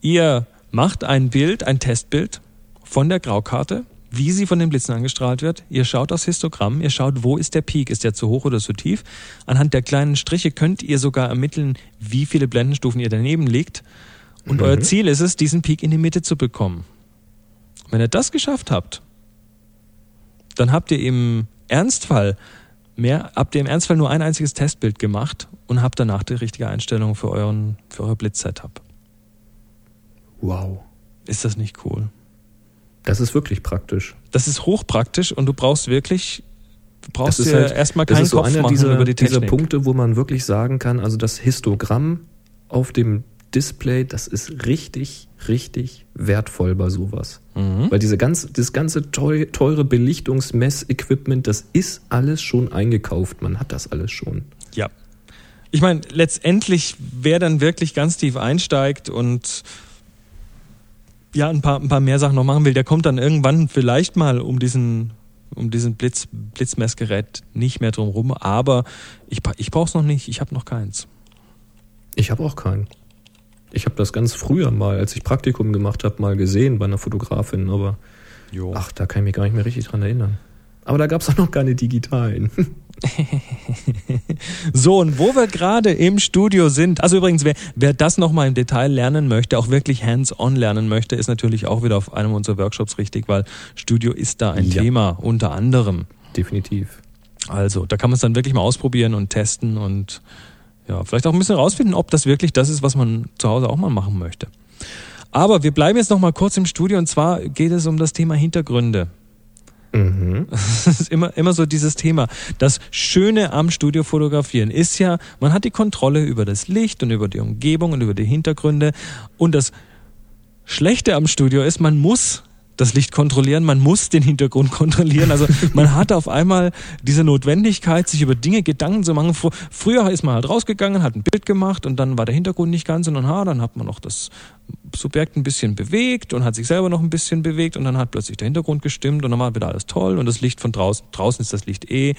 Ihr macht ein Bild, ein Testbild von der Graukarte, wie sie von den Blitzen angestrahlt wird. Ihr schaut aufs Histogramm, ihr schaut, wo ist der Peak, ist der zu hoch oder zu tief. Anhand der kleinen Striche könnt ihr sogar ermitteln, wie viele Blendenstufen ihr daneben liegt. Und euer Ziel ist es, diesen Peak in die Mitte zu bekommen. Wenn ihr das geschafft habt, dann habt ihr im Ernstfall mehr, habt ihr im Ernstfall nur ein einziges Testbild gemacht und habt danach die richtige Einstellung für euren, für euer Blitz-Setup. Wow. Ist das nicht cool? Das ist wirklich praktisch. Das ist hochpraktisch und du brauchst wirklich, brauchst das ist dir halt, erstmal das keinen ist so Kopf einer dieser, über die dieser. Punkte, wo man wirklich sagen kann, also das Histogramm auf dem Display, das ist richtig, richtig wertvoll bei sowas. Mhm. Weil diese ganz, das ganze teu, teure Belichtungsmess-Equipment, das ist alles schon eingekauft. Man hat das alles schon. Ja. Ich meine, letztendlich, wer dann wirklich ganz tief einsteigt und ja, ein paar, ein paar mehr Sachen noch machen will, der kommt dann irgendwann vielleicht mal um diesen, um diesen Blitz, Blitzmessgerät nicht mehr drum rum. Aber ich, ich brauche es noch nicht, ich habe noch keins. Ich habe auch keinen. Ich habe das ganz früher mal, als ich Praktikum gemacht habe, mal gesehen bei einer Fotografin, aber Jo. ach, da kann ich mich gar nicht mehr richtig dran erinnern. Aber da gab es auch noch keine digitalen. *laughs* So, und wo wir gerade im Studio sind, also übrigens, wer, wer das nochmal im Detail lernen möchte, auch wirklich hands-on lernen möchte, ist natürlich auch wieder auf einem unserer Workshops richtig, weil Studio ist da ein Ja. Thema, unter anderem. Definitiv. Also, da kann man es dann wirklich mal ausprobieren und testen und ja, vielleicht auch ein bisschen rausfinden, ob das wirklich das ist, was man zu Hause auch mal machen möchte. Aber wir bleiben jetzt noch mal kurz im Studio und zwar geht es um das Thema Hintergründe. Mhm. *laughs* Das ist immer, immer so dieses Thema. Das Schöne am Studiofotografieren ist ja, man hat die Kontrolle über das Licht und über die Umgebung und über die Hintergründe. Und das Schlechte am Studio ist, man muss das Licht kontrollieren, man muss den Hintergrund *laughs* kontrollieren. Also man hat auf einmal diese Notwendigkeit, sich über Dinge Gedanken zu machen. Fr- Früher ist man halt rausgegangen, hat ein Bild gemacht und dann war der Hintergrund nicht ganz und dann, ha, dann hat man noch das Subjekt ein bisschen bewegt und hat sich selber noch ein bisschen bewegt und dann hat plötzlich der Hintergrund gestimmt und dann war wieder alles toll und das Licht von draußen, draußen ist das Licht eh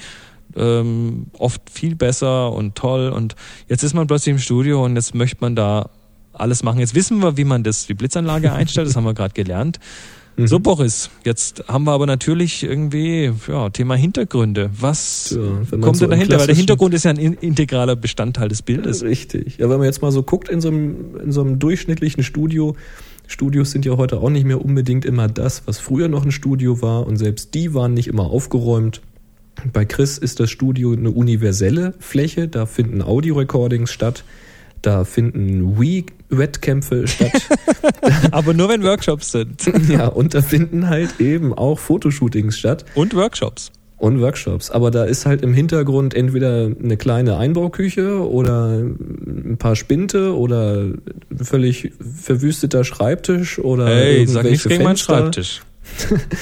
ähm, oft viel besser und toll und jetzt ist man plötzlich im Studio und jetzt möchte man da alles machen. Jetzt wissen wir, wie man das, die Blitzanlage einstellt, das haben wir gerade gelernt. So, Boris, jetzt haben wir aber natürlich irgendwie, ja, Thema Hintergründe. Was man kommt so denn dahinter? Weil der Hintergrund ist ja ein in- integraler Bestandteil des Bildes. Richtig. Ja, wenn man jetzt mal so guckt in so einem, in so einem durchschnittlichen Studio, Studios sind ja heute auch nicht mehr unbedingt immer das, was früher noch ein Studio war und selbst die waren nicht immer aufgeräumt. Bei Chris ist das Studio eine universelle Fläche, da finden Audio-Recordings statt, da finden Wii-Wettkämpfe statt, *laughs* Aber nur wenn Workshops sind. *laughs* ja, und da finden halt eben auch Fotoshootings statt. Und Workshops. Und Workshops. Aber da ist halt im Hintergrund entweder eine kleine Einbauküche oder ein paar Spinte oder ein völlig verwüsteter Schreibtisch oder Hey, sag nichts irgendwelche gegen meinen. Schreibtisch.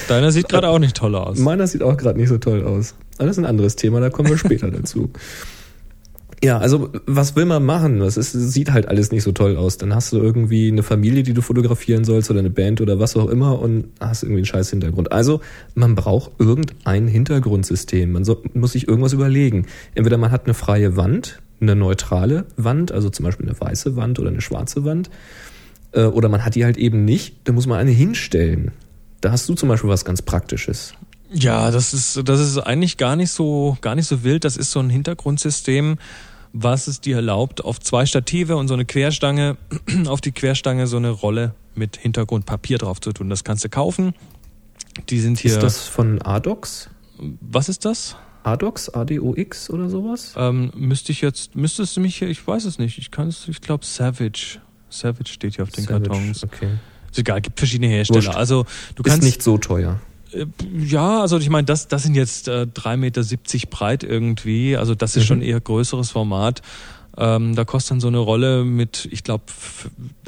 Deiner sieht *laughs* gerade auch nicht toll aus. Meiner sieht auch gerade nicht so toll aus. Aber das ist ein anderes Thema, da kommen wir später dazu. Ja, also was will man machen? Das ist, sieht halt alles nicht so toll aus. Dann hast du irgendwie eine Familie, die du fotografieren sollst oder eine Band oder was auch immer und hast irgendwie einen scheiß Hintergrund. Also man braucht irgendein Hintergrundsystem. Man so, muss sich irgendwas überlegen. Entweder man hat eine freie Wand, eine neutrale Wand, also zum Beispiel eine weiße Wand oder eine schwarze Wand, äh, oder man hat die halt eben nicht. Da muss man eine hinstellen. Da hast du zum Beispiel was ganz Praktisches. Ja, das ist, das ist eigentlich gar nicht so, gar nicht so wild. Das ist so ein Hintergrundsystem, was es dir erlaubt, auf zwei Stative und so eine Querstange, *clears throat* auf die Querstange so eine Rolle mit Hintergrundpapier drauf zu tun. Das kannst du kaufen. Die sind hier. Ist das von Adox? was ist das? Adox, ADOX oder sowas? Ähm, müsste ich jetzt, müsstest du mich hier, ich weiß es nicht. Ich kann es, ich glaube Savage. Savage steht hier auf den Savage, Kartons. Okay. Ist egal, gibt verschiedene Hersteller. Wurscht. Also du Ist kannst nicht so teuer. Äh, Ja, also ich meine, das, das sind jetzt äh, 3,70 Meter breit irgendwie. Also das ist Mhm. schon eher größeres Format. Ähm, da kostet dann so eine Rolle mit, ich glaube,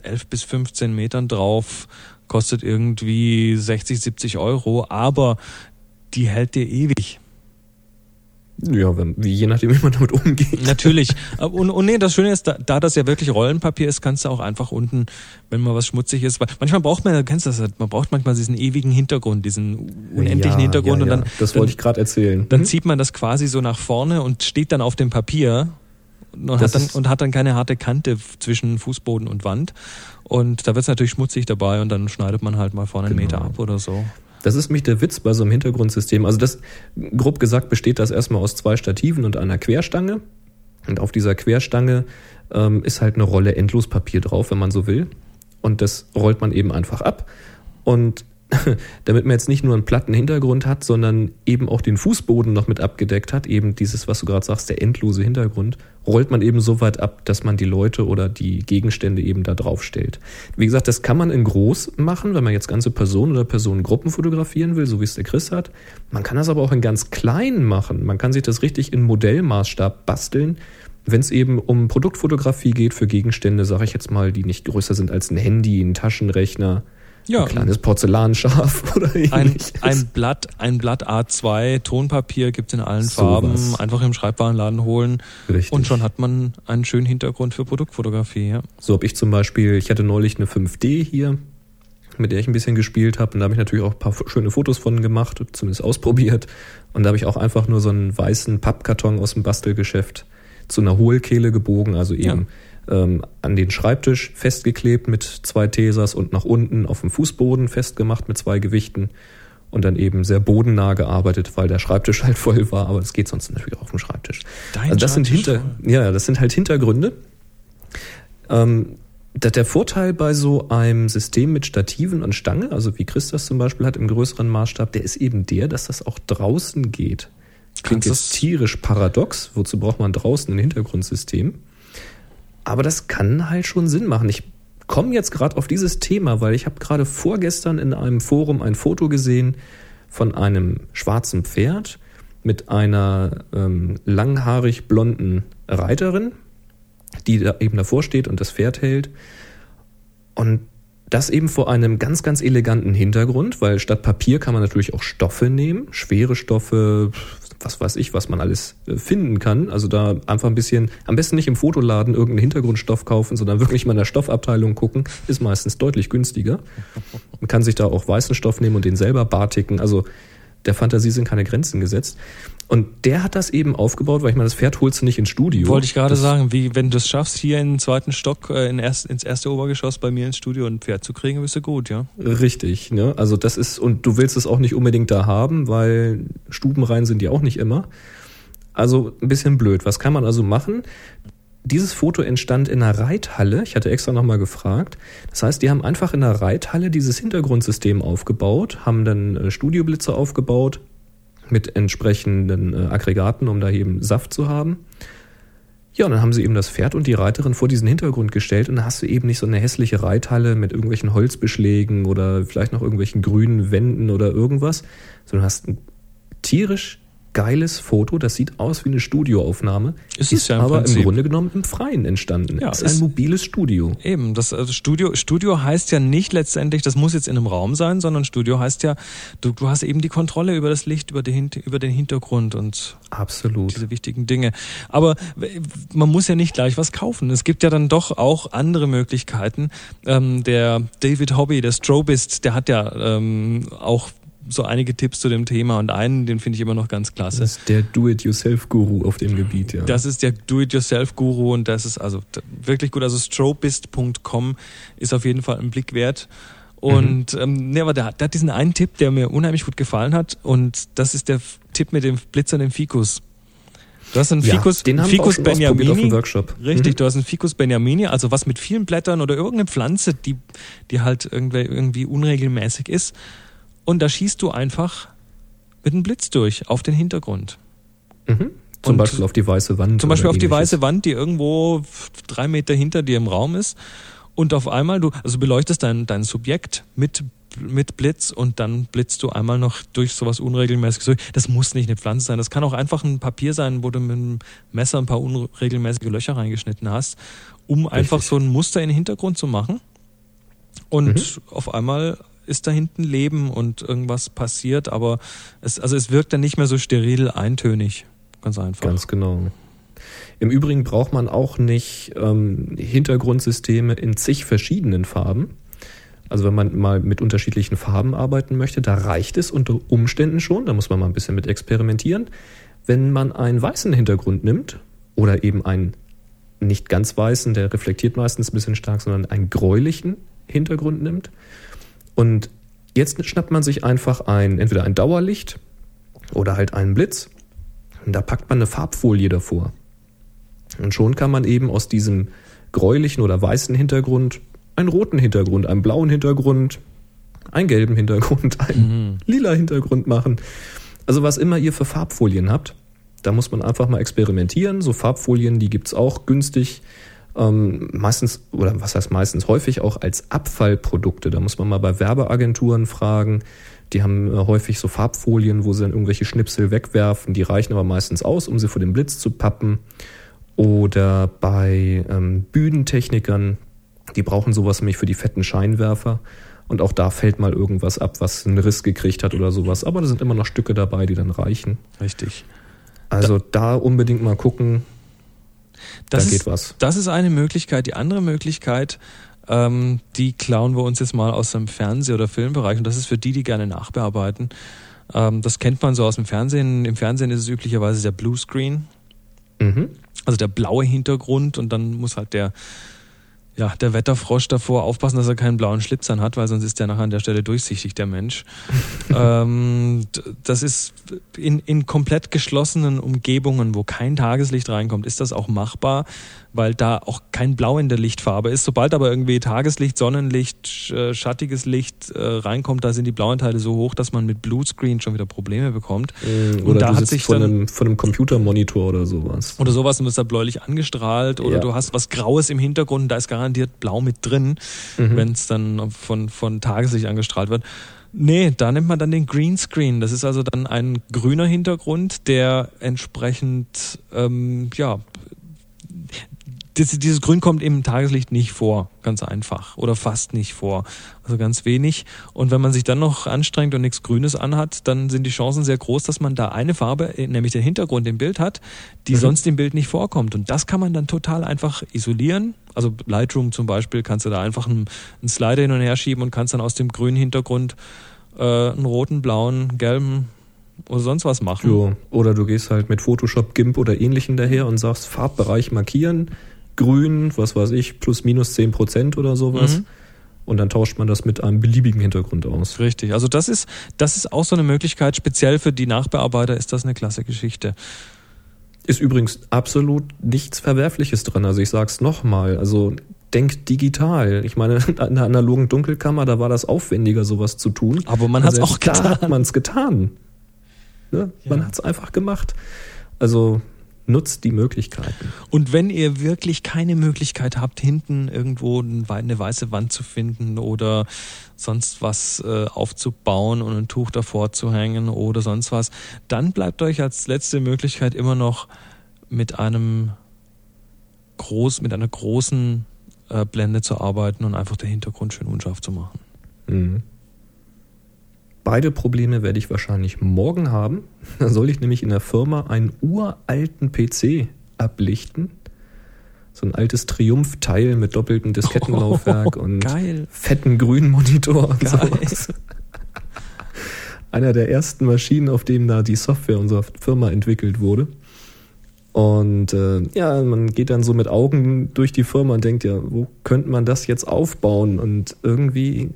11 bis 15 Metern drauf, kostet irgendwie 60, 70 Euro, aber die hält dir ewig. Ja, wenn, wie, je nachdem, *laughs* wie man damit umgeht. Natürlich. Aber- Und, und nee, das Schöne ist, da, da das ja wirklich Rollenpapier ist, kannst du auch einfach unten, wenn mal was schmutzig ist, weil manchmal braucht man, du kennst das, man braucht manchmal diesen ewigen Hintergrund, diesen unendlichen Ja, Hintergrund ja, und dann, ja. Das wollte ich gerade erzählen. dann Mhm. zieht man das quasi so nach vorne und steht dann auf dem Papier und hat, dann, und hat dann keine harte Kante zwischen Fußboden und Wand. Und da wird es natürlich schmutzig dabei und dann schneidet man halt mal vorne einen Genau. Meter ab oder so. Das ist mich der Witz bei so einem Hintergrundsystem. Also das, grob gesagt, besteht das erstmal aus zwei Stativen und einer Querstange. Und auf dieser Querstange ähm, ist halt eine Rolle Endlospapier drauf, wenn man so will. Und das rollt man eben einfach ab. Und *laughs* damit man jetzt nicht nur einen platten Hintergrund hat, sondern eben auch den Fußboden noch mit abgedeckt hat, eben dieses, was du gerade sagst, der endlose Hintergrund, rollt man eben so weit ab, dass man die Leute oder die Gegenstände eben da drauf stellt. Wie gesagt, das kann man in groß machen, wenn man jetzt ganze Personen oder Personengruppen fotografieren will, so wie es der Chris hat. Man kann das aber auch in ganz klein machen. Man kann sich das richtig in Modellmaßstab basteln. Wenn es eben um Produktfotografie geht für Gegenstände, sage ich jetzt mal, die nicht größer sind als ein Handy, ein Taschenrechner, Ja, ein kleines Porzellanschaf *laughs* oder ein, ähnliches. ein Blatt, ein Blatt A2 Tonpapier gibt's in allen Sowas. Farben. Einfach im Schreibwarenladen holen Richtig. und schon hat man einen schönen Hintergrund für Produktfotografie. Ja. So habe ich zum Beispiel, ich hatte neulich eine 5D hier, mit der ich ein bisschen gespielt habe. Und da habe ich natürlich auch ein paar schöne Fotos von gemacht, zumindest ausprobiert. Und da habe ich auch einfach nur so einen weißen Pappkarton aus dem Bastelgeschäft zu einer Hohlkehle gebogen, also eben ähm, an den Schreibtisch festgeklebt mit zwei Tesas und nach unten auf dem Fußboden festgemacht mit zwei Gewichten. Und dann eben sehr bodennah gearbeitet, weil der Schreibtisch *laughs* halt voll war, aber das geht sonst natürlich auch auf dem Schreibtisch. Dein Also das sind hinter, ja, das sind halt Hintergründe. Ähm, der Vorteil bei so einem System mit Stativen und Stange, also wie Chris das zum Beispiel hat im größeren Maßstab, der ist eben der, dass das auch draußen geht. Klingt Kannst jetzt tierisch paradox. Wozu braucht man draußen ein Hintergrundsystem? Aber das kann halt schon Sinn machen. Ich komme jetzt gerade auf dieses Thema, weil ich habe gerade vorgestern in einem Forum ein Foto gesehen von einem schwarzen Pferd mit einer ähm, langhaarig blonden Reiterin, die da eben davor steht und das Pferd hält. Und das eben vor einem ganz, ganz eleganten Hintergrund, weil statt Papier kann man natürlich auch Stoffe nehmen, schwere Stoffe, was weiß ich, was man alles äh, finden kann. Also da einfach ein bisschen, am besten nicht im Fotoladen irgendeinen Hintergrundstoff kaufen, sondern wirklich mal in der Stoffabteilung gucken, ist meistens deutlich günstiger. Man kann sich da auch weißen Stoff nehmen und den selber barticken. Also der Fantasie sind keine Grenzen gesetzt. Und der hat das eben aufgebaut, weil ich meine, das Pferd holst du nicht ins Studio. Wollte ich gerade sagen, wie wenn du es schaffst, hier in den zweiten Stock, äh, in erst, ins erste Obergeschoss bei mir ins Studio ein Pferd zu kriegen, bist du gut, ja. Richtig, ne? Also das ist, und du willst es auch nicht unbedingt da haben, weil Stubenrein sind die auch nicht immer. Also ein bisschen blöd. Was kann man also machen? Dieses Foto entstand in einer Reithalle. Ich hatte extra nochmal gefragt. Das heißt, die haben einfach in einer Reithalle dieses Hintergrundsystem aufgebaut, haben dann äh, Studioblitze aufgebaut, mit entsprechenden äh, Aggregaten, um da eben Saft zu haben. Ja, und dann haben sie eben das Pferd und die Reiterin vor diesen Hintergrund gestellt und dann hast du eben nicht so eine hässliche Reithalle mit irgendwelchen Holzbeschlägen oder vielleicht noch irgendwelchen grünen Wänden oder irgendwas, sondern hast ein tierisch geiles Foto, das sieht aus wie eine Studioaufnahme, Ist ist, ja im aber Prinzip. im Grunde genommen im Freien entstanden. Ja, ist ist- ein mobiles Studio. Eben, das also Studio, Studio heißt ja nicht letztendlich, das muss jetzt in einem Raum sein, sondern Studio heißt ja, du, du hast eben die Kontrolle über das Licht, über den, über den Hintergrund und Absolut. diese wichtigen Dinge. Aber man muss ja nicht gleich was kaufen. Es gibt ja dann doch auch andere Möglichkeiten. Ähm, der David Hobby, der Strobist, der hat ja ähm, auch so einige Tipps zu dem Thema und einen, den finde ich immer noch ganz klasse. Das ist der Do-it-yourself-Guru auf dem Gebiet, ja. Das ist der Do-it-yourself-Guru und das ist also wirklich gut. Also strobist.com ist auf jeden Fall ein Blick wert. Und ähm, ne, aber der, hat- der hat diesen einen Tipp, der mir unheimlich gut gefallen hat und das ist der Tipp mit dem blitzernden Ficus. Du hast einen Ja, Ficus, den haben Ficus schon ausprobiert auf dem Benjamini. Workshop. Richtig, Mhm. du hast einen Ficus Benjamini, also was mit vielen Blättern oder irgendeine Pflanze, die, die halt irgendwie, irgendwie unregelmäßig ist. Und da schießt du einfach mit einem Blitz durch auf den Hintergrund. Mhm. Zum Und Beispiel auf die weiße Wand. Zum Beispiel auf die ähnliches. weiße Wand, die irgendwo drei Meter hinter dir im Raum ist. Und auf einmal, du, also beleuchtest dein, dein Subjekt mit, mit Blitz und dann blitzt du einmal noch durch sowas Unregelmäßiges. durch. Das muss nicht eine Pflanze sein. Das kann auch einfach ein Papier sein, wo du mit dem Messer ein paar unregelmäßige Löcher reingeschnitten hast, um einfach so ein Muster in den Hintergrund zu machen. Und Mhm. auf einmal ist da hinten Leben und irgendwas passiert, aber es, also es wirkt dann nicht mehr so steril eintönig. Ganz einfach. Ganz genau. Im Übrigen braucht man auch nicht ähm, Hintergrundsysteme in zig verschiedenen Farben. Also wenn man mal mit unterschiedlichen Farben arbeiten möchte, da reicht es unter Umständen schon, da muss man mal ein bisschen mit experimentieren. Wenn man einen weißen Hintergrund nimmt oder eben einen nicht ganz weißen, der reflektiert meistens ein bisschen stark, sondern einen gräulichen Hintergrund nimmt. Und jetzt schnappt man sich einfach ein, entweder ein Dauerlicht oder halt einen Blitz und da packt man eine Farbfolie davor. Und schon kann man eben aus diesem gräulichen oder weißen Hintergrund einen roten Hintergrund, einen blauen Hintergrund, einen gelben Hintergrund, *laughs* einen lila Hintergrund machen. Also was immer ihr für Farbfolien habt, da muss man einfach mal experimentieren. So Farbfolien, die gibt's auch günstig. Ähm, meistens, oder was heißt meistens, häufig auch als Abfallprodukte. Da muss man mal bei Werbeagenturen fragen. Die haben äh, häufig so Farbfolien, wo sie dann irgendwelche Schnipsel wegwerfen. Die reichen aber meistens aus, um sie vor dem Blitz zu pappen. Oder bei ähm, Bühnentechnikern, die brauchen sowas nämlich für die fetten Scheinwerfer. Und auch da fällt mal irgendwas ab, was einen Riss gekriegt hat oder sowas. Aber da sind immer noch Stücke dabei, die dann reichen. Richtig. Also da unbedingt mal gucken, Das da ist, geht was. Das ist eine Möglichkeit. Die andere Möglichkeit, ähm, die klauen wir uns jetzt mal aus dem Fernseh- oder Filmbereich. Und das ist für die, die gerne nachbearbeiten. Ähm, das kennt man so aus dem Fernsehen. Im Fernsehen ist es üblicherweise der Bluescreen, Mhm. also der blaue Hintergrund. Und dann muss halt der, ja, der Wetterfrosch davor aufpassen, dass er keinen blauen Schlips an hat, weil sonst ist der nachher an der Stelle durchsichtig, der Mensch. *laughs* ähm, das ist in, in komplett geschlossenen Umgebungen, wo kein Tageslicht reinkommt, ist das auch machbar, weil da auch kein Blau in der Lichtfarbe ist. Sobald aber irgendwie Tageslicht, Sonnenlicht, äh, schattiges Licht äh, reinkommt, da sind die blauen Teile so hoch, dass man mit Bluescreen schon wieder Probleme bekommt. Mm, Und Oder da hat sich von, dann- einem, von einem Computermonitor oder sowas. Oder sowas und ist da bläulich angestrahlt oder Ja. du hast was Graues im Hintergrund und da ist garantiert blau mit drin, Mhm. wenn es dann von, von Tageslicht angestrahlt wird. Nee, da nimmt man dann den Greenscreen. Das ist also dann ein grüner Hintergrund, der entsprechend, ähm, ja, das, dieses Grün kommt im Tageslicht nicht vor, ganz einfach. Oder fast nicht vor. Also ganz wenig. Und wenn man sich dann noch anstrengt und nichts Grünes anhat, dann sind die Chancen sehr groß, dass man da eine Farbe, nämlich den Hintergrund im Bild hat, die Mhm. sonst im Bild nicht vorkommt. Und das kann man dann total einfach isolieren. Also Lightroom zum Beispiel kannst du da einfach einen, einen Slider hin und her schieben und kannst dann aus dem grünen Hintergrund äh, einen roten, blauen, gelben oder sonst was machen. Jo. Oder du gehst halt mit Photoshop, GIMP oder ähnlichem daher und sagst Farbbereich markieren, grün, was weiß ich, plus minus 10 Prozent oder sowas. Mhm. Und dann tauscht man das mit einem beliebigen Hintergrund aus. Richtig. Also das ist, das ist auch so eine Möglichkeit. Speziell für die Nachbearbeiter ist das eine klasse Geschichte. Ist übrigens absolut nichts Verwerfliches dran. Also ich sag's nochmal. Also denkt digital. Ich meine, *laughs* in einer analogen Dunkelkammer, da war das aufwendiger, sowas zu tun. Aber man Also hat's auch Da hat getan. man's getan. Ne? Man Ja. hat's einfach gemacht. Also nutzt die Möglichkeiten. Und wenn ihr wirklich keine Möglichkeit habt, hinten irgendwo eine weiße Wand zu finden oder sonst was äh, aufzubauen und ein Tuch davor zu hängen oder sonst was, dann bleibt euch als letzte Möglichkeit immer noch mit einem groß, mit einer großen äh, Blende zu arbeiten und einfach den Hintergrund schön unscharf zu machen. Mhm. Beide Probleme werde ich wahrscheinlich morgen haben. *laughs* Da soll ich nämlich in der Firma einen uralten PC ablichten. So ein altes Triumph-Teil mit doppeltem Diskettenlaufwerk *laughs* Oh, und geil. fetten grünen Monitor und Geil. sowas. *laughs* Einer der ersten Maschinen, auf dem da die Software unserer Firma entwickelt wurde. Und äh, ja, man geht dann so mit Augen durch die Firma und denkt ja, wo könnte man das jetzt aufbauen? Und irgendwie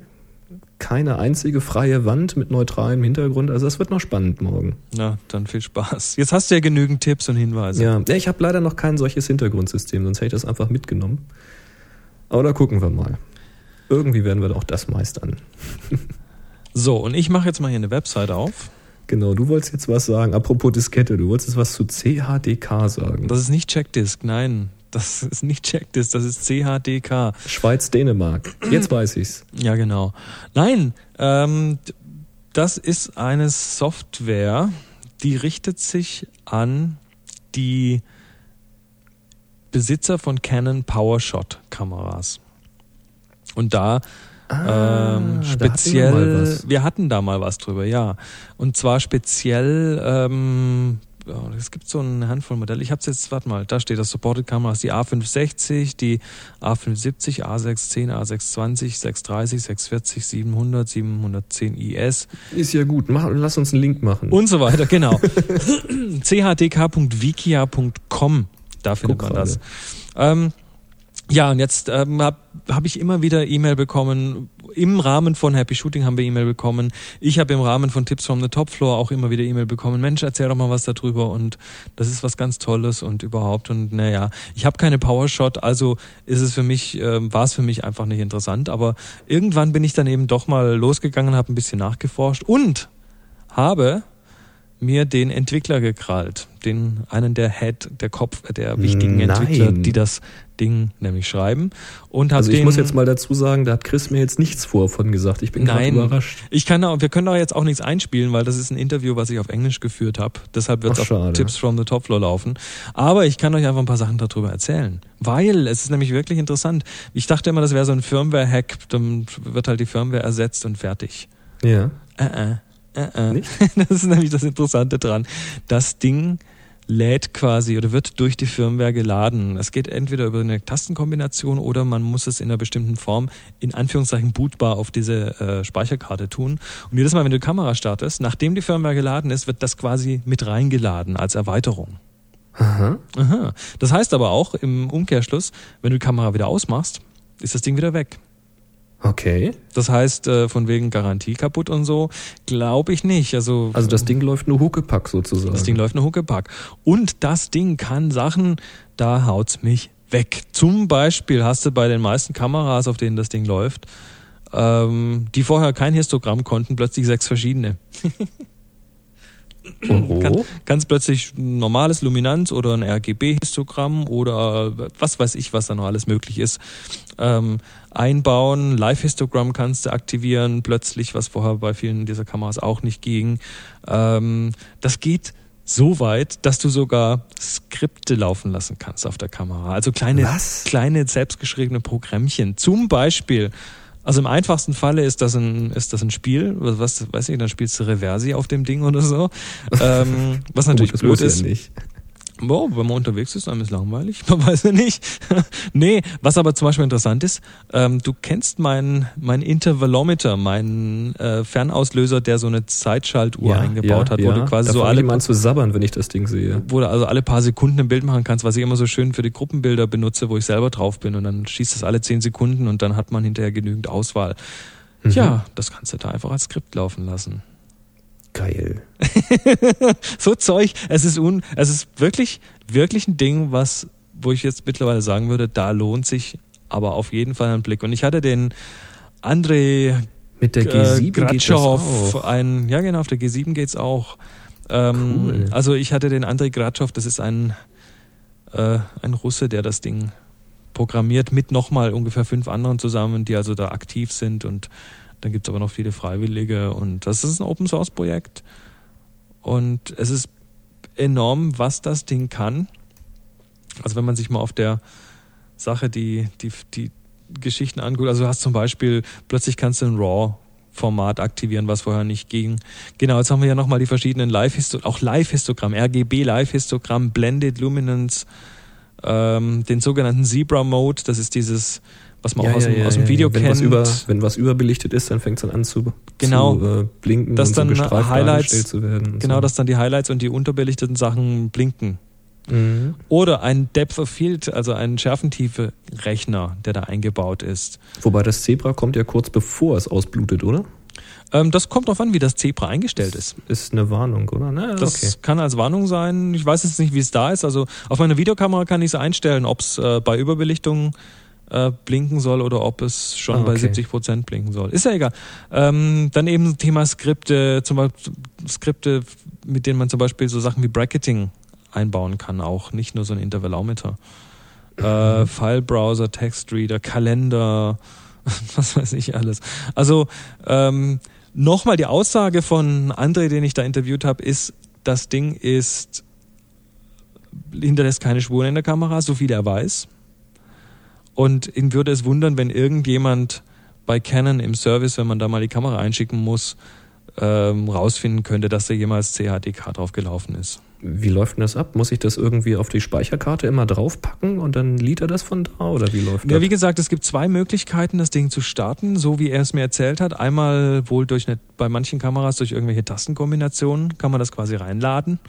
keine einzige freie Wand mit neutralem Hintergrund. Also das wird noch spannend morgen. Na, dann viel Spaß. Jetzt hast du ja genügend Tipps und Hinweise. Ja, ja ich habe leider noch kein solches Hintergrundsystem, sonst hätte ich das einfach mitgenommen. Aber da gucken wir mal. Irgendwie werden wir auch das meistern. *laughs* So, und ich mache jetzt mal hier eine Webseite auf. Genau, du wolltest jetzt was sagen. Apropos Diskette, du wolltest was zu CHDK sagen. Das ist nicht Checkdisk, nein. Das ist nicht Checkdisk, das ist CHDK. Schweiz, Dänemark. Jetzt weiß ich's. Ja, genau. Nein, ähm, das ist eine Software, die richtet sich an die Besitzer von Canon PowerShot Kameras. Und da Ah, ähm, wir speziell, was. wir hatten da mal was drüber, ja. Und zwar speziell, ähm, es gibt so eine Handvoll Modelle. Ich habe es jetzt, warte mal, da steht das Supported Kameras, die A560, die A570, A610, A620, 630, 640, 700, 710 IS Ist ja gut. Mach, lass uns einen Link machen. und so weiter, genau. *laughs* chdk.wikia.com, da findet Guck man das. Ähm, ja, und jetzt ähm, habe hab ich immer wieder E-Mail bekommen. Im Rahmen von Happy Shooting haben wir E-Mail bekommen. Ich habe im Rahmen von Tips from the Top Floor auch immer wieder E-Mail bekommen. Mensch, erzähl doch mal was darüber und das ist was ganz Tolles und überhaupt und naja, ich habe keine Powershot, also ist es für mich, ähm, war es für mich einfach nicht interessant. Aber irgendwann bin ich dann eben doch mal losgegangen, habe ein bisschen nachgeforscht und habe mir den Entwickler gekrallt, den einen der Head, der Kopf der wichtigen Nein. Entwickler, die das Ding nämlich schreiben und also ich den muss jetzt mal dazu sagen, da hat Chris mir jetzt nichts vor von gesagt. Ich bin Nein, überrascht. ich kann auch, wir können da jetzt auch nichts einspielen, weil das ist ein Interview, was ich auf Englisch geführt habe. Deshalb wird es auf schade. Tips from the Top Floor laufen. Aber ich kann euch einfach ein paar Sachen darüber erzählen, weil es ist nämlich wirklich interessant. Ich dachte immer, das wäre so ein Firmware-Hack, dann wird halt die Firmware ersetzt und fertig. Ja. Äh, äh, äh, äh. Nicht? *laughs* Das ist nämlich das Interessante dran. Das Ding lädt quasi oder wird durch die Firmware geladen. Es geht entweder über eine Tastenkombination oder man muss es in einer bestimmten Form in Anführungszeichen bootbar auf diese äh, Speicherkarte tun. Und jedes Mal, wenn du die Kamera startest, nachdem die Firmware geladen ist, wird das quasi mit reingeladen als Erweiterung. Aha. Aha. Das heißt aber auch im Umkehrschluss, wenn du die Kamera wieder ausmachst, ist das Ding wieder weg. Okay. Das heißt, äh, von wegen Garantie kaputt und so, glaube ich nicht. Also, Also das Ding läuft nur Huckepack sozusagen. das Ding läuft nur Huckepack. Und das Ding kann Sachen, da haut's mich weg. Zum Beispiel hast du bei den meisten Kameras, auf denen das Ding läuft, ähm, die vorher kein Histogramm konnten, plötzlich sechs verschiedene. *laughs* Oho. Kann, kannst plötzlich ein normales Luminanz oder ein RGB-Histogramm oder was weiß ich, was da noch alles möglich ist, ähm, einbauen. Live-Histogramm kannst du aktivieren, plötzlich, was vorher bei vielen dieser Kameras auch nicht ging. Ähm, das geht so weit, dass du sogar Skripte laufen lassen kannst auf der Kamera. Also kleine, Was? kleine selbstgeschriebene Programmchen. Zum Beispiel also im einfachsten Falle ist das ein, ist das ein Spiel, was, was weiß ich, dann spielst du Reversi auf dem Ding oder so. *laughs* Ähm, was natürlich Gut, das blöd ist. ja nicht. Boah, wenn man unterwegs ist, dann ist langweilig. *laughs* Man weiß ja nicht. *laughs* nee, was aber zum Beispiel interessant ist, ähm, du kennst mein, mein Intervalometer, meinen äh, Fernauslöser, der so eine Zeitschaltuhr eingebaut hat, wo du quasi da so alle ich zu sabbern, wenn ich das Ding sehe. wo du also alle paar Sekunden ein Bild machen kannst, was ich immer so schön für die Gruppenbilder benutze, wo ich selber drauf bin und dann schießt es alle zehn Sekunden und dann hat man hinterher genügend Auswahl. Mhm. Tja, das kannst du da einfach als Skript laufen lassen. Geil. *laughs* So Zeug, es ist un, es ist wirklich, wirklich ein Ding, was, wo ich jetzt mittlerweile sagen würde, da lohnt sich aber auf jeden Fall ein Blick. Und ich hatte den André Mit der äh, G7 geht das Gratschow, auch. ein, ja genau, auf der G7 geht's auch. Ähm, Cool. Also ich hatte den Andrei Gratschow, das ist ein, äh, ein Russe, der das Ding programmiert mit nochmal ungefähr fünf anderen zusammen, die also da aktiv sind und dann gibt's aber noch viele Freiwillige und das ist ein Open Source Projekt und es ist enorm, was das Ding kann. Also wenn man sich mal auf der Sache die, die, die Geschichten anguckt, also du hast zum Beispiel, plötzlich kannst du ein RAW Format aktivieren, was vorher nicht ging. Genau, jetzt haben wir ja nochmal die verschiedenen Live-Histogramm, auch Live-Histogramm, RGB Live-Histogramm, Blended Luminance, ähm, den sogenannten Zebra Mode, das ist dieses, was man auch aus, dem, aus dem Video wenn kennt. Was über, wenn was überbelichtet ist, dann fängt es dann an zu, Genau. zu äh, blinken Dass und dann so Highlights- zu werden. genau, so. dass dann die Highlights und die unterbelichteten Sachen blinken. Mhm. Oder ein Depth of Field, also ein Schärfentiefe-Rechner, der da eingebaut ist. Wobei das Zebra kommt ja kurz bevor es ausblutet, oder? Ähm, das kommt darauf an, wie das Zebra eingestellt ist. Ist eine Warnung, oder? Na, Das okay. kann als Warnung sein. Ich weiß jetzt nicht, wie es da ist. Also auf meiner Videokamera kann ich es einstellen, ob es äh, bei Überbelichtung äh, blinken soll oder ob es schon Ah, bei okay. 70 Prozent blinken soll. Ist ja egal. Ähm, dann eben Thema Skripte, zum Beispiel Skripte, mit denen man zum Beispiel so Sachen wie Bracketing einbauen kann, auch nicht nur so ein Intervalometer. Äh, File-Browser, Textreader, Kalender, *laughs* was weiß ich alles. Also ähm, nochmal die Aussage von André, den ich da interviewt habe, ist, das Ding ist hinterlässt keine Spuren in der Kamera, so viel er weiß. Und ihn würde es wundern, wenn irgendjemand bei Canon im Service, wenn man da mal die Kamera einschicken muss, ähm, rausfinden könnte, dass da jemals CHDK drauf gelaufen ist. Wie läuft denn das ab? Muss ich das irgendwie auf die Speicherkarte immer draufpacken und dann liest er das von da oder wie läuft Ja, das? wie gesagt, es gibt zwei Möglichkeiten, das Ding zu starten, so wie er es mir erzählt hat. Einmal wohl durch eine, bei manchen Kameras durch irgendwelche Tastenkombinationen kann man das quasi reinladen.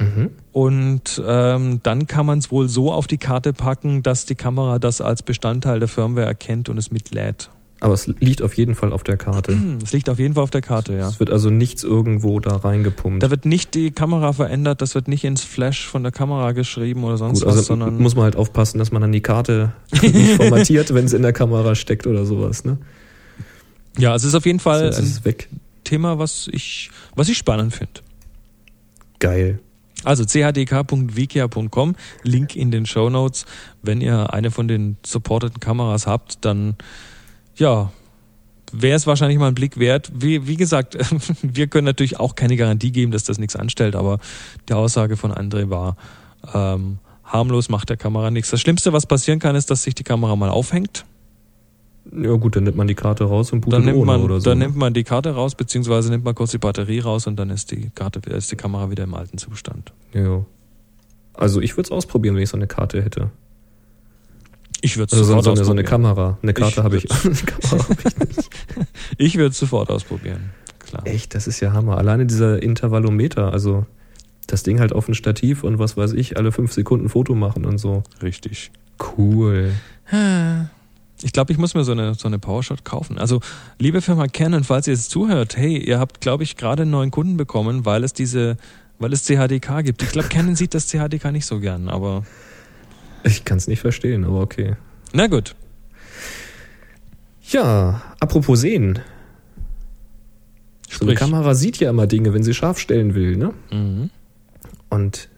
Mhm. Und ähm, dann kann man es wohl so auf die Karte packen, dass die Kamera das als Bestandteil der Firmware erkennt und es mitlädt. Aber es liegt auf jeden Fall auf der Karte. *clears throat* Es liegt auf jeden Fall auf der Karte, ja. Es wird also nichts irgendwo da reingepumpt. Da wird nicht die Kamera verändert, das wird nicht ins Flash von der Kamera geschrieben oder sonst Gut, was, also sondern muss man halt aufpassen, dass man dann die Karte nicht *laughs* formatiert, wenn es in der Kamera steckt oder sowas. Ne? ja, es ist auf jeden Fall ein weg. Thema, was ich, was ich spannend finde. Geil. Also chdk.wikia.com, Link in den Show Notes. Wenn ihr eine von den supporteten Kameras habt, dann ja, wäre es wahrscheinlich mal ein Blick wert. Wie, wie gesagt, *laughs* wir können natürlich auch keine Garantie geben, dass das nichts anstellt, aber die Aussage von André war, ähm, harmlos macht der Kamera nichts. Das Schlimmste, was passieren kann, ist, dass sich die Kamera mal aufhängt. Ja gut, dann nimmt man die Karte raus und Dann bootet nimmt ohne man, oder so. dann ne? nimmt man die Karte raus, beziehungsweise nimmt man kurz die Batterie raus und dann ist die Karte, ist die Kamera wieder im alten Zustand. ja. Also ich würde es ausprobieren, wenn ich so eine Karte hätte. Ich würde Also so, sofort so, eine, so eine. Kamera. Eine Karte Ich *laughs* habe ich. Eine Kamera hab ich nicht. *laughs* Ich würde es sofort ausprobieren. Klar. Echt, das ist ja Hammer. Alleine dieser Intervallometer, also das Ding halt auf ein Stativ und was weiß ich, alle fünf Sekunden Foto machen und so. Richtig. Cool. *sighs* Ich glaube, ich muss mir so eine, so eine Powershot kaufen. Also, liebe Firma Canon, falls ihr jetzt zuhört, hey, ihr habt, glaube ich, gerade einen neuen Kunden bekommen, weil es diese, weil es CHDK gibt. Ich glaube, Canon sieht das CHDK nicht so gern, aber Ich kann es nicht verstehen, aber okay. Na gut. Ja, apropos sehen. So eine Sprich. Kamera sieht ja immer Dinge, wenn sie scharf stellen will, ne? Mhm. Und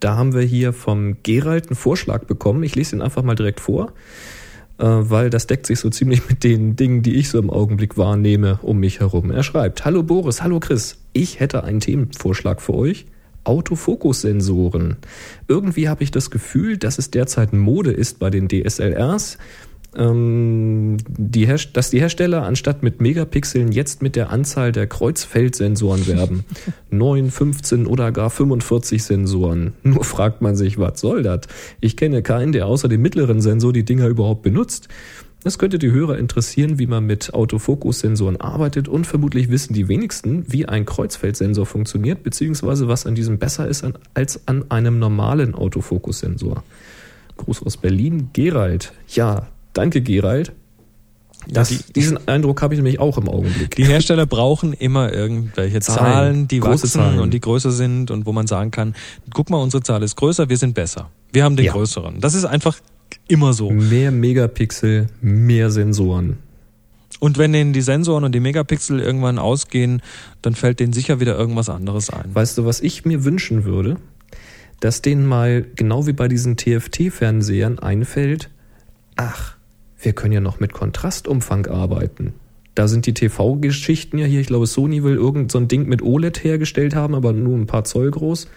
da haben wir hier vom Gerald einen Vorschlag bekommen. Ich lese ihn einfach mal direkt vor, weil das deckt sich so ziemlich mit den Dingen, die ich so im Augenblick wahrnehme um mich herum. Er schreibt, Hallo Boris, hallo Chris, ich hätte einen Themenvorschlag für euch. Autofokussensoren. Irgendwie habe ich das Gefühl, dass es derzeit Mode ist bei den DSLRs, die Her dass die Hersteller anstatt mit Megapixeln jetzt mit der Anzahl der Kreuzfeldsensoren werben. *laughs* 9, 15 oder gar 45 Sensoren. Nur fragt man sich, was soll das? Ich kenne keinen, der außer dem mittleren Sensor die Dinger überhaupt benutzt. Es könnte die Hörer interessieren, wie man mit Autofokussensoren arbeitet und vermutlich wissen die wenigsten, wie ein Kreuzfeldsensor funktioniert, beziehungsweise was an diesem besser ist als an einem normalen Autofokussensor. Gruß aus Berlin, Gerald. Ja, danke Gerald. Das, die- diesen Eindruck habe ich nämlich auch im Augenblick. Die Hersteller brauchen immer irgendwelche Zahlen, Zahlen, die große wachsen Zahlen. und die größer sind und wo man sagen kann, guck mal, unsere Zahl ist größer, wir sind besser. Wir haben den Ja. größeren. Das ist einfach immer so. Mehr Megapixel, mehr Sensoren. Und wenn denen die Sensoren und die Megapixel irgendwann ausgehen, dann fällt denen sicher wieder irgendwas anderes ein. Weißt du, was ich mir wünschen würde? Dass denen mal, genau wie bei diesen TFT-Fernsehern, einfällt, ach, wir können ja noch mit Kontrastumfang arbeiten. Da sind die TV-Geschichten ja hier, ich glaube, Sony will irgend so ein Ding mit OLED hergestellt haben, aber nur ein paar Zoll groß.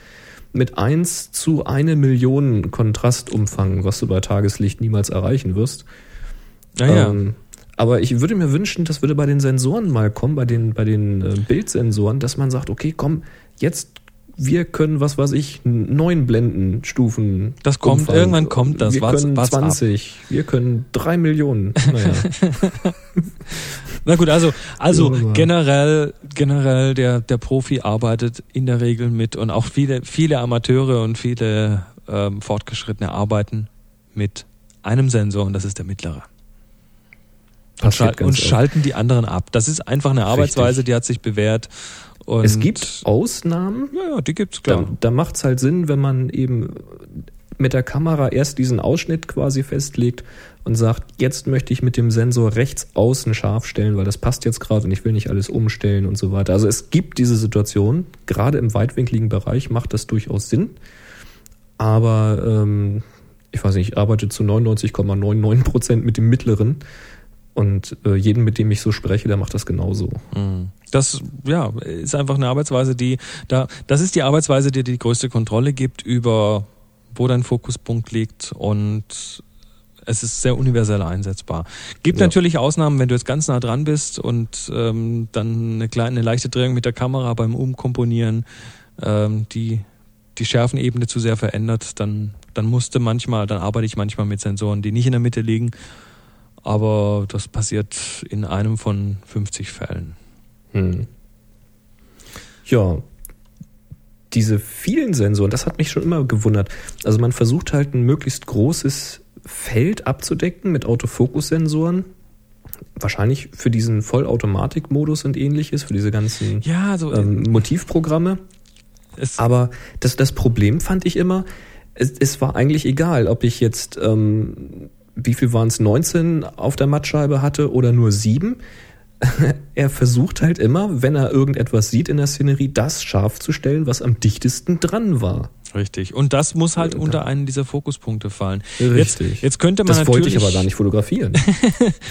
Mit 1 zu 1 Million Kontrastumfang, was du bei Tageslicht niemals erreichen wirst. Naja, Ähm, aber ich würde mir wünschen, das würde bei den Sensoren mal kommen, bei den, bei den äh, Bildsensoren, dass man sagt, okay, komm, jetzt, wir können, was weiß ich, neun Blendenstufen. Das kommt, Umfang. irgendwann kommt das. Wir Wart's- können ab. 20, wir können drei Millionen. Naja, *laughs* na gut, also, also Ja, generell, generell der, der Profi arbeitet in der Regel mit und auch viele, viele Amateure und viele ähm, Fortgeschrittene arbeiten mit einem Sensor und das ist der mittlere. Und, schal und schalten die anderen ab. Das ist einfach eine Arbeitsweise, die hat sich bewährt. Und Es gibt Ausnahmen, Ja, ja, die gibt's, klar. Da, da macht es halt Sinn, wenn man eben mit der Kamera erst diesen Ausschnitt quasi festlegt und sagt, jetzt möchte ich mit dem Sensor rechts außen scharf stellen, weil das passt jetzt gerade und ich will nicht alles umstellen und so weiter. Also es gibt diese Situation, gerade im weitwinkligen Bereich macht das durchaus Sinn, aber ähm, ich weiß nicht, ich arbeite zu 99,99 Prozent mit dem mittleren und äh, jeden, mit dem ich so spreche, der macht das genauso. Mhm. Das ja ist einfach eine Arbeitsweise, die da das ist die Arbeitsweise, die die größte Kontrolle gibt über wo dein Fokuspunkt liegt und es ist sehr universell einsetzbar. Gibt Ja. natürlich Ausnahmen, wenn du jetzt ganz nah dran bist und ähm, dann eine kleine, eine leichte Drehung mit der Kamera beim Umkomponieren ähm, die die Schärfenebene zu sehr verändert, dann dann musste manchmal, dann arbeite ich manchmal mit Sensoren, die nicht in der Mitte liegen, aber das passiert in einem von 50 Fällen. Hm. Ja, diese vielen Sensoren, das hat mich schon immer gewundert. Also man versucht halt ein möglichst großes Feld abzudecken mit Autofokussensoren. Wahrscheinlich für diesen Vollautomatikmodus und ähnliches, für diese ganzen Ja, also ähm, Motivprogramme. Aber das, das Problem fand ich immer, es, es war eigentlich egal, ob ich jetzt, ähm, wie viel waren es, 19 auf der Mattscheibe hatte oder nur sieben. *laughs* er versucht halt immer, wenn er irgendetwas sieht in der Szenerie, das scharf zu stellen, was am dichtesten dran war. Richtig. Und das muss halt unter einen dieser Fokuspunkte fallen. Richtig. Jetzt, jetzt könnte man Das wollte natürlich. ich aber gar nicht fotografieren. *laughs*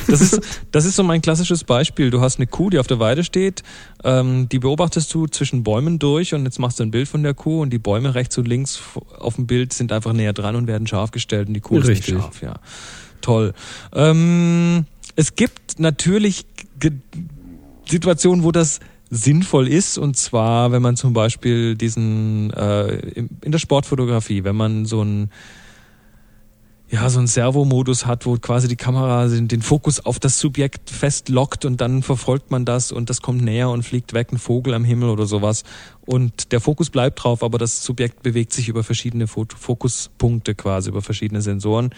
Das ist, das ist so mein klassisches Beispiel. Du hast eine Kuh, die auf der Weide steht, ähm, die beobachtest du zwischen Bäumen durch und jetzt machst du ein Bild von der Kuh und die Bäume rechts und links auf dem Bild sind einfach näher dran und werden scharf gestellt und die Kuh Richtig. ist nicht scharf, ja. Toll. Ähm, es gibt natürlich Situationen, wo das sinnvoll ist und zwar, wenn man zum Beispiel diesen äh, in der Sportfotografie, wenn man so ein ja, so ein Servomodus hat, wo quasi die Kamera den, Fokus auf das Subjekt festlockt und dann verfolgt man das und das kommt näher und fliegt weg, ein Vogel am Himmel oder sowas. Und der Fokus bleibt drauf, aber das Subjekt bewegt sich über verschiedene Fokuspunkte quasi, über verschiedene Sensoren,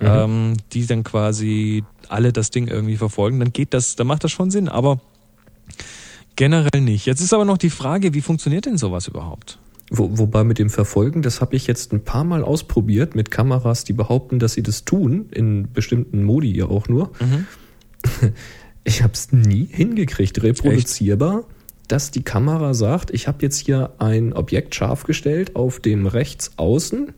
ähm, die dann quasi alle das Ding irgendwie verfolgen. Dann geht das, dann macht das schon Sinn, aber generell nicht. Jetzt ist aber noch die Frage, wie funktioniert denn sowas überhaupt? Wo, wobei mit dem Verfolgen, das habe ich jetzt ein paar Mal ausprobiert mit Kameras, die behaupten, dass sie das tun, in bestimmten Modi ja auch nur. *laughs* Ich habe es nie hingekriegt, reproduzierbar, dass die Kamera sagt, ich habe jetzt hier ein Objekt scharf gestellt auf dem rechts außen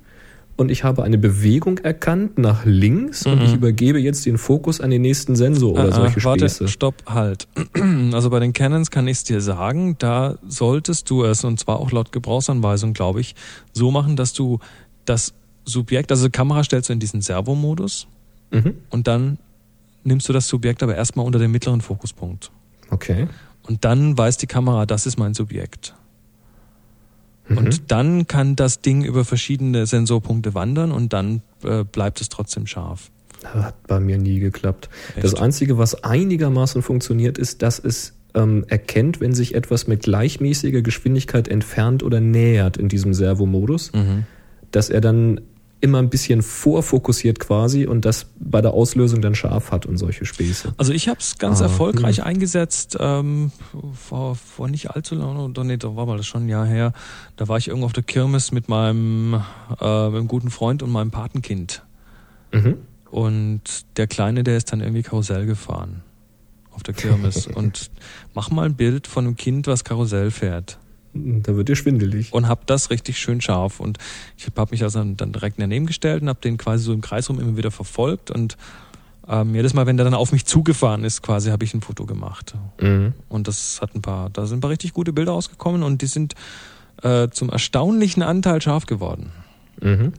und ich habe eine Bewegung erkannt nach links und ich übergebe jetzt den Fokus an den nächsten Sensor oder Ah, solche ah, warte, Späße. stopp, halt. *clears throat* Also bei den Canons kann ich es dir sagen, da solltest du es, und zwar auch laut Gebrauchsanweisung, glaube ich, so machen, dass du das Subjekt, also die Kamera stellst du in diesen Servomodus Mhm. und dann nimmst du das Subjekt aber erstmal unter den mittleren Fokuspunkt. Okay. Und dann weiß die Kamera, das ist mein Subjekt. Mhm. Und dann kann das Ding über verschiedene Sensorpunkte wandern und dann äh, bleibt es trotzdem scharf. Hat bei mir nie geklappt. Echt? Das Einzige, was einigermaßen funktioniert, ist, dass es ähm, erkennt, wenn sich etwas mit gleichmäßiger Geschwindigkeit entfernt oder nähert in diesem Servomodus, Mhm. dass er dann immer ein bisschen vorfokussiert quasi und das bei der Auslösung dann scharf hat und solche Späße. Also ich habe es ganz Ah, erfolgreich eingesetzt ähm, vor, vor nicht allzu lange, oder nee, da war mal das schon ein Jahr her. Da war ich irgendwo auf der Kirmes mit meinem, äh, mit guten Freund und meinem Patenkind. Mhm. Und der Kleine, der ist dann irgendwie Karussell gefahren auf der Kirmes. *laughs* und mach mal ein Bild von einem Kind, was Karussell fährt. Da wird dir schwindelig. Und hab das richtig schön scharf. Und ich habe mich also dann direkt daneben gestellt und habe den quasi so im Kreis rum immer wieder verfolgt. Und ähm, jedes Mal, wenn der dann auf mich zugefahren ist, quasi habe ich ein Foto gemacht. Mhm. Und das hat ein paar, da sind ein paar richtig gute Bilder rausgekommen und die sind äh, zum erstaunlichen Anteil scharf geworden. Mhm.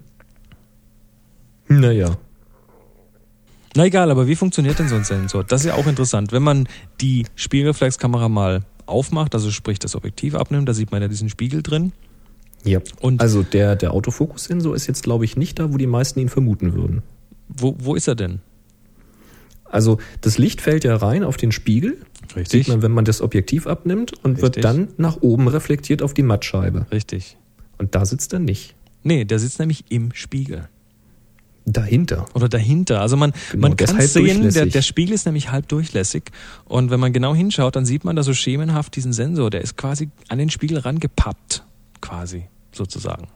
Naja. Na egal, aber wie funktioniert denn so ein Sensor? Das ist ja auch interessant. Wenn man die Spiegelreflexkamera mal aufmacht, also sprich das Objektiv abnimmt, da sieht man ja diesen Spiegel drin. Ja. Und Also der, der Autofokussensor ist jetzt, glaube ich, nicht da, wo die meisten ihn vermuten würden. wo, wo ist er denn? Also das Licht fällt ja rein auf den Spiegel, sieht man, wenn man das Objektiv abnimmt und wird Richtig. dann nach oben reflektiert auf die Mattscheibe. Richtig. Und da sitzt er nicht. Nee, der sitzt nämlich im Spiegel. Dahinter. Oder dahinter. Also man, Genau, man kann sehen, der, der Spiegel ist nämlich halb durchlässig. Und wenn man genau hinschaut, dann sieht man da so schemenhaft diesen Sensor. Der ist quasi an den Spiegel rangepappt. Quasi, sozusagen.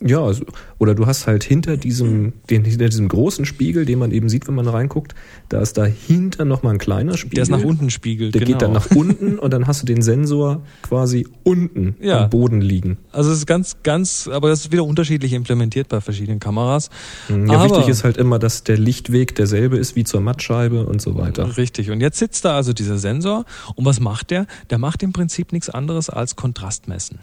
Ja, also, oder du hast halt hinter diesem, den, hinter diesem großen Spiegel, den man eben sieht, wenn man reinguckt, da ist dahinter nochmal ein kleiner Spiegel. Der ist nach unten spiegelt. Der genau. geht dann nach unten und dann hast du den Sensor quasi unten Ja. am Boden liegen. Also es ist ganz, ganz, aber das ist wieder unterschiedlich implementiert bei verschiedenen Kameras. Mhm. Ja, aber, wichtig ist halt immer, dass der Lichtweg derselbe ist wie zur Mattscheibe und so weiter. Richtig. Und jetzt sitzt da also dieser Sensor. Und was macht der? Der macht im Prinzip nichts anderes als Kontrast messen.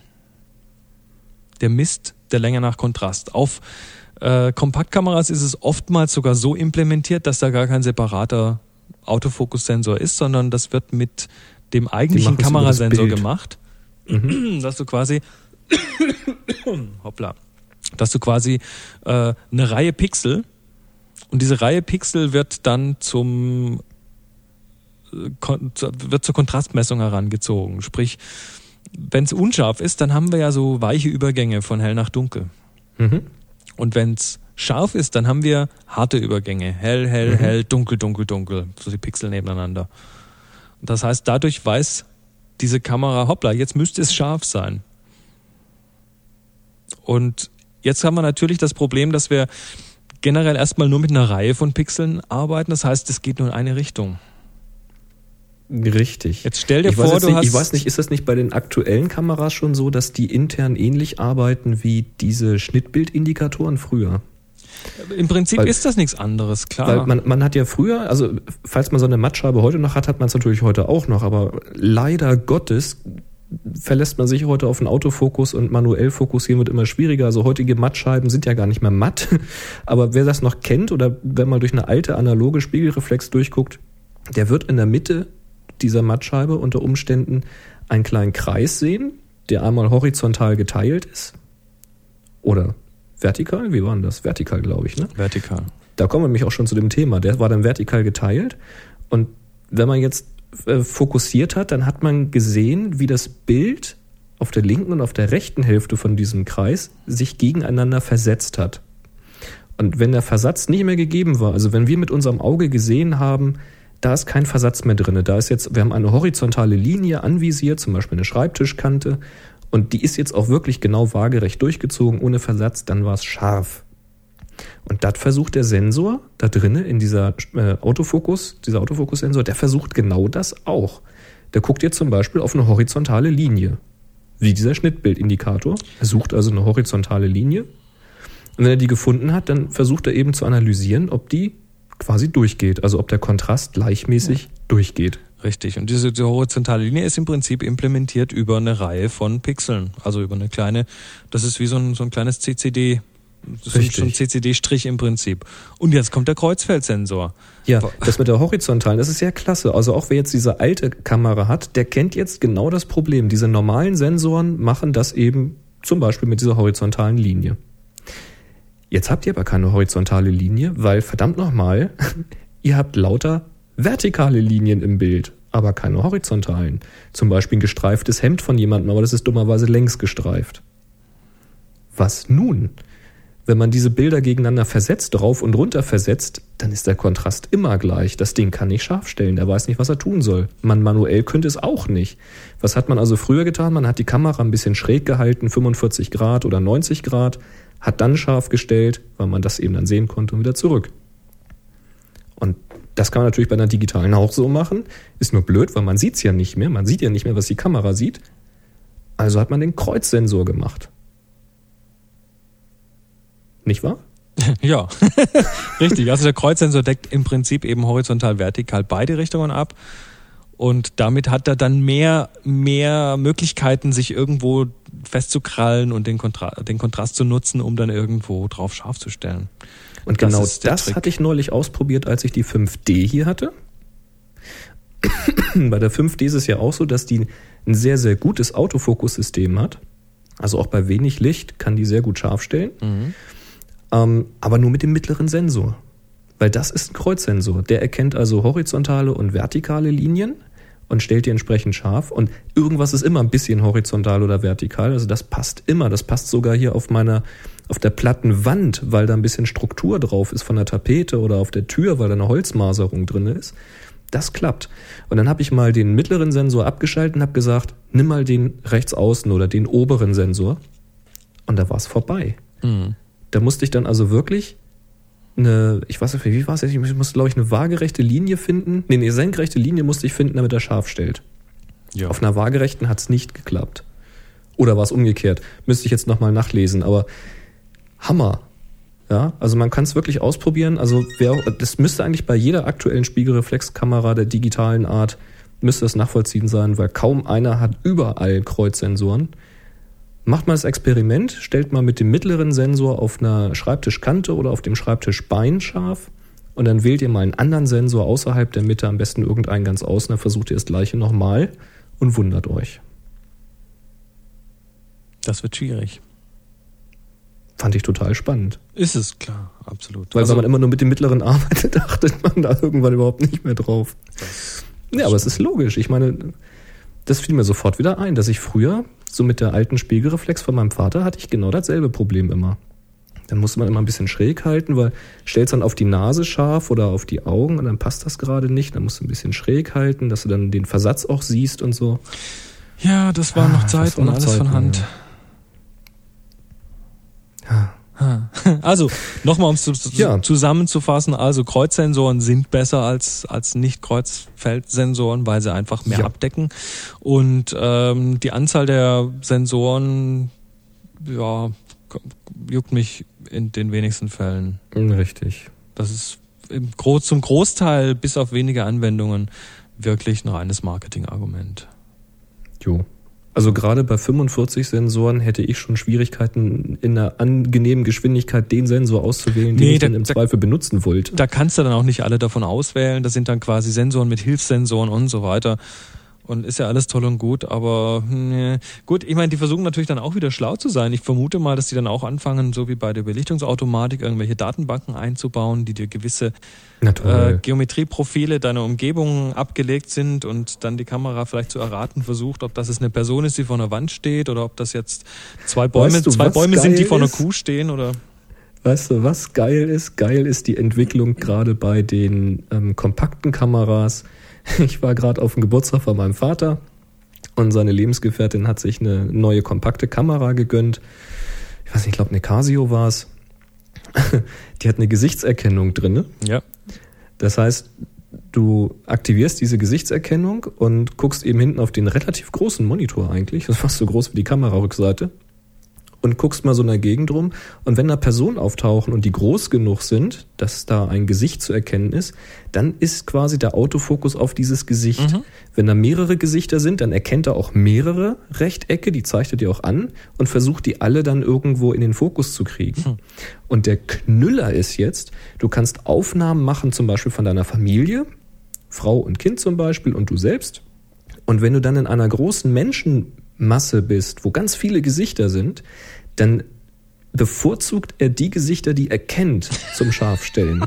Der misst der Länge nach Kontrast. Auf äh, Kompaktkameras ist es oftmals sogar so implementiert, dass da gar kein separater Autofokussensor ist, sondern das wird mit dem eigentlichen Kamerasensor gemacht. Dass du quasi *coughs* hoppla, dass du quasi äh, eine Reihe Pixel und diese Reihe Pixel wird dann zum äh, wird zur Kontrastmessung herangezogen. Sprich, wenn es unscharf ist, dann haben wir ja so weiche Übergänge von hell nach dunkel. Mhm. Und wenn es scharf ist, dann haben wir harte Übergänge. Hell, hell, Mhm. hell, dunkel, dunkel, dunkel. So die Pixel nebeneinander. Und das heißt, dadurch weiß diese Kamera, hoppla, jetzt müsste es scharf sein. Und jetzt haben wir natürlich das Problem, dass wir generell erstmal nur mit einer Reihe von Pixeln arbeiten. Das heißt, es geht nur in eine Richtung. Richtig. Jetzt stell dir ich vor, du nicht, hast. Ich weiß nicht, ist das nicht bei den aktuellen Kameras schon so, dass die intern ähnlich arbeiten wie diese Schnittbildindikatoren früher? Im Prinzip Weil- ist das nichts anderes, klar. Weil man, man hat ja früher, also falls man so eine Mattscheibe heute noch hat, hat man es natürlich heute auch noch, aber leider Gottes verlässt man sich heute auf den Autofokus und manuell fokussieren wird immer schwieriger. Also heutige Mattscheiben sind ja gar nicht mehr matt. *laughs* Aber wer das noch kennt oder wenn man durch eine alte analoge Spiegelreflex durchguckt, der wird in der Mitte dieser Mattscheibe unter Umständen einen kleinen Kreis sehen, der einmal horizontal geteilt ist. Oder vertikal, wie war denn das? Vertikal, glaube ich, ne? Vertikal. Da kommen wir nämlich auch schon zu dem Thema. Der war dann vertikal geteilt. Und wenn man jetzt äh, fokussiert hat, dann hat man gesehen, wie das Bild auf der linken und auf der rechten Hälfte von diesem Kreis sich gegeneinander versetzt hat. Und wenn der Versatz nicht mehr gegeben war, also wenn wir mit unserem Auge gesehen haben, da ist kein Versatz mehr drin. Da ist jetzt, wir haben eine horizontale Linie anvisiert, zum Beispiel eine Schreibtischkante, und die ist jetzt auch wirklich genau waagerecht durchgezogen, ohne Versatz, dann war es scharf. Und das versucht der Sensor da drinnen in dieser äh, Autofokus, dieser Autofokussensor, der versucht genau das auch. Der guckt jetzt zum Beispiel auf eine horizontale Linie, wie dieser Schnittbildindikator. Er sucht also eine horizontale Linie. Und wenn er die gefunden hat, dann versucht er eben zu analysieren, ob die quasi durchgeht, also ob der Kontrast gleichmäßig durchgeht. Richtig. Und diese, diese horizontale Linie ist im Prinzip implementiert über eine Reihe von Pixeln. Also über eine kleine, das ist wie so ein, so ein kleines CCD. So ein, Richtig. so ein CCD-Strich im Prinzip. Und jetzt kommt der Kreuzfeldsensor. Ja, das mit der horizontalen, das ist ja klasse. Also auch wer jetzt diese alte Kamera hat, der kennt jetzt genau das Problem. Diese normalen Sensoren machen das eben zum Beispiel mit dieser horizontalen Linie. Jetzt habt ihr aber keine horizontale Linie, weil verdammt nochmal, *laughs* ihr habt lauter vertikale Linien im Bild, aber keine horizontalen. Zum Beispiel ein gestreiftes Hemd von jemandem, aber das ist dummerweise längs gestreift. Was nun? Wenn man diese Bilder gegeneinander versetzt, rauf und runter versetzt, dann ist der Kontrast immer gleich. Das Ding kann nicht scharf stellen. Der weiß nicht, was er tun soll. Man manuell könnte es auch nicht. Was hat man also früher getan? Man hat die Kamera ein bisschen schräg gehalten, 45 Grad oder 90 Grad, hat dann scharf gestellt, weil man das eben dann sehen konnte und wieder zurück. Und das kann man natürlich bei einer digitalen auch so machen. Ist nur blöd, weil man sieht es ja nicht mehr. Man sieht ja nicht mehr, was die Kamera sieht. Also hat man den Kreuzsensor gemacht. Nicht wahr? *laughs* Ja, *laughs* richtig. Also der Kreuzsensor deckt im Prinzip eben horizontal, vertikal beide Richtungen ab. Und damit hat er dann mehr, mehr Möglichkeiten, sich irgendwo festzukrallen und den, Kontra den Kontrast zu nutzen, um dann irgendwo drauf scharf zu stellen. Und Das genau das Trick. hatte ich neulich ausprobiert, als ich die 5D hier hatte. *coughs* bei der 5D ist es ja auch so, dass die ein sehr, sehr gutes Autofokussystem hat. Also auch bei wenig Licht kann die sehr gut scharf stellen. Ähm, aber nur mit dem mittleren Sensor. Weil das ist ein Kreuzsensor. Der erkennt also horizontale und vertikale Linien und stellt die entsprechend scharf. Und irgendwas ist immer ein bisschen horizontal oder vertikal. Also das passt immer. Das passt sogar hier auf meiner, auf der platten Wand, weil da ein bisschen Struktur drauf ist von der Tapete oder auf der Tür, weil da eine Holzmaserung drin ist. Das klappt. Und dann habe ich mal den mittleren Sensor abgeschaltet und habe gesagt, nimm mal den rechts außen oder den oberen Sensor. Und da war es vorbei. Mhm. Da musste ich dann also wirklich eine, ich weiß nicht, wie war es jetzt? Ich musste, glaube ich, eine waagerechte Linie finden. Nee, eine senkrechte Linie musste ich finden, damit er scharf stellt. Ja. Auf einer waagerechten hat es nicht geklappt. Oder war es umgekehrt? Müsste ich jetzt nochmal nachlesen, aber Hammer. Ja, also man kann es wirklich ausprobieren. Also wer, das müsste eigentlich bei jeder aktuellen Spiegelreflexkamera der digitalen Art müsste das nachvollziehen sein, weil kaum einer hat überall Kreuzsensoren. Macht mal das Experiment, stellt mal mit dem mittleren Sensor auf einer Schreibtischkante oder auf dem Schreibtischbein scharf und dann wählt ihr mal einen anderen Sensor außerhalb der Mitte, am besten irgendeinen ganz außen, dann versucht ihr das gleiche nochmal und wundert euch. Das wird schwierig. Fand ich total spannend. Ist es, klar, absolut. Weil Also, wenn man immer nur mit dem mittleren *laughs* arbeitet, achtet man da irgendwann überhaupt nicht mehr drauf. ja, aber es ist logisch. Ich meine, das fiel mir sofort wieder ein, dass ich früher, so mit der alten Spiegelreflex von meinem Vater, hatte ich genau dasselbe Problem immer. Dann musste man immer ein bisschen schräg halten, weil stellst dann auf die Nase scharf oder auf die Augen und dann passt das gerade nicht. Dann musst du ein bisschen schräg halten, dass du dann den Versatz auch siehst und so. ja, das waren noch Ah, das Zeiten, noch alles Zeiten, von Hand. Ja. Also, nochmal, um es zu, Ja. zusammenzufassen, also Kreuzsensoren sind besser als, als Nicht-Kreuzfeldsensoren, weil sie einfach mehr Ja. abdecken. Und ähm, die Anzahl der Sensoren, ja, juckt mich in den wenigsten Fällen. Richtig. Das ist im Gro zum Großteil, bis auf wenige Anwendungen, wirklich ein reines Marketingargument. Jo. Also gerade bei 45 Sensoren hätte ich schon Schwierigkeiten, in einer angenehmen Geschwindigkeit den Sensor auszuwählen, den Nee, ich da- dann im da- Zweifel benutzen wollte. Da kannst du dann auch nicht alle davon auswählen. Das sind dann quasi Sensoren mit Hilfssensoren und so weiter. Und ist ja alles toll und gut, aber nee. gut, ich meine, die versuchen natürlich dann auch wieder schlau zu sein. Ich vermute mal, dass die dann auch anfangen, so wie bei der Belichtungsautomatik, irgendwelche Datenbanken einzubauen, die dir gewisse äh. Geometrieprofile deiner Umgebung abgelegt sind und dann die Kamera vielleicht zu erraten versucht, ob das jetzt eine Person ist, die vor einer Wand steht oder ob das jetzt zwei Bäume, Weißt du, zwei Bäume sind, die vor einer ist? Kuh stehen oder Weißt du, was geil ist? Geil ist die Entwicklung gerade bei den ähm, kompakten Kameras. *laughs* Ich war gerade auf dem Geburtstag von meinem Vater Und seine Lebensgefährtin hat sich eine neue kompakte Kamera gegönnt. Ich weiß nicht, ich glaube, eine Casio war es. *laughs* Die hat eine Gesichtserkennung drinne. Ja. Das heißt, du aktivierst diese Gesichtserkennung und guckst eben hinten auf den relativ großen Monitor eigentlich, das ist fast so groß wie die Kamerarückseite, und guckst mal so in der Gegend rum. Und wenn da Personen auftauchen und die groß genug sind, dass da ein Gesicht zu erkennen ist, dann ist quasi der Autofokus auf dieses Gesicht. Mhm. Wenn da mehrere Gesichter sind, dann erkennt er auch mehrere Rechtecke, die zeichnet ihr auch an und versucht die alle dann irgendwo in den Fokus zu kriegen. Hm. Und der Knüller ist jetzt, du kannst Aufnahmen machen, zum Beispiel von deiner Familie, Frau und Kind zum Beispiel und du selbst. Und wenn du dann in einer großen Menschenmasse bist, wo ganz viele Gesichter sind, dann bevorzugt er die Gesichter, die er kennt, zum Scharfstellen.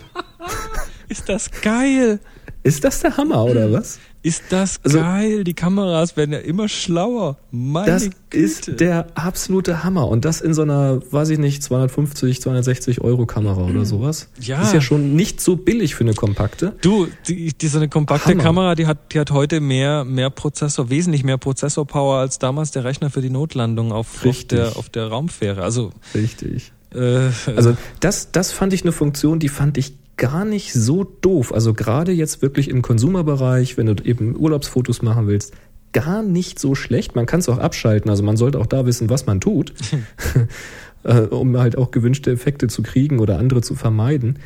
*laughs* Ist das geil? Ist das der Hammer oder was? Ist das Also- geil? Die Kameras werden ja immer schlauer. Meine Das Güte. ist der absolute Hammer. Und das in so einer, weiß ich nicht, 250, 260 Euro Kamera oder sowas. Ja. Ist ja schon nicht so billig für eine kompakte. Du, die, die so eine kompakte Hammer. Kamera, die hat, die hat heute mehr, mehr Prozessor, wesentlich mehr Prozessorpower als damals der Rechner für die Notlandung auf, auf, der, auf der Raumfähre. Also, Richtig. äh, Also das, das fand ich eine Funktion, die fand ich gar nicht so doof. Also gerade jetzt wirklich im Konsumerbereich, wenn du eben Urlaubsfotos machen willst, gar nicht so schlecht. Man kann es auch abschalten. Also man sollte auch da wissen, was man tut, *laughs* *laughs* äh, um halt auch gewünschte Effekte zu kriegen oder andere zu vermeiden.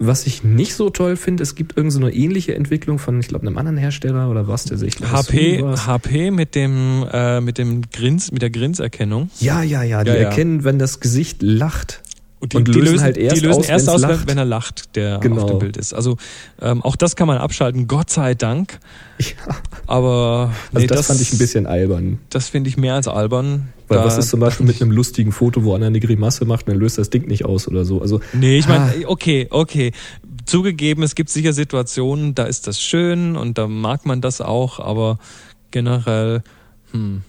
Was ich nicht so toll finde, es gibt irgendeine so eine ähnliche Entwicklung von, ich glaube, einem anderen Hersteller oder was der sich. HP, HP mit dem, äh, mit dem Grins, mit der Grinserkennung. Ja, ja, ja, die Ja, ja. erkennen, wenn das Gesicht lacht. Und Und lösen halt erst die lösen aus, erst aus, wenn, wenn er lacht, der Genau. auf dem Bild ist. Also ähm, auch das kann man abschalten, Gott sei Dank. Ja. Aber Also nee, das, fand ich ein bisschen albern. Das finde ich mehr als albern. Weil Da- was ist zum Beispiel mit einem *laughs* lustigen Foto, wo einer eine Grimasse macht und dann löst das Ding nicht aus oder so. Also Nee, ich meine, Ah. okay, okay. Zugegeben, es gibt sicher Situationen, da ist das schön und da mag man das auch, aber generell, hm,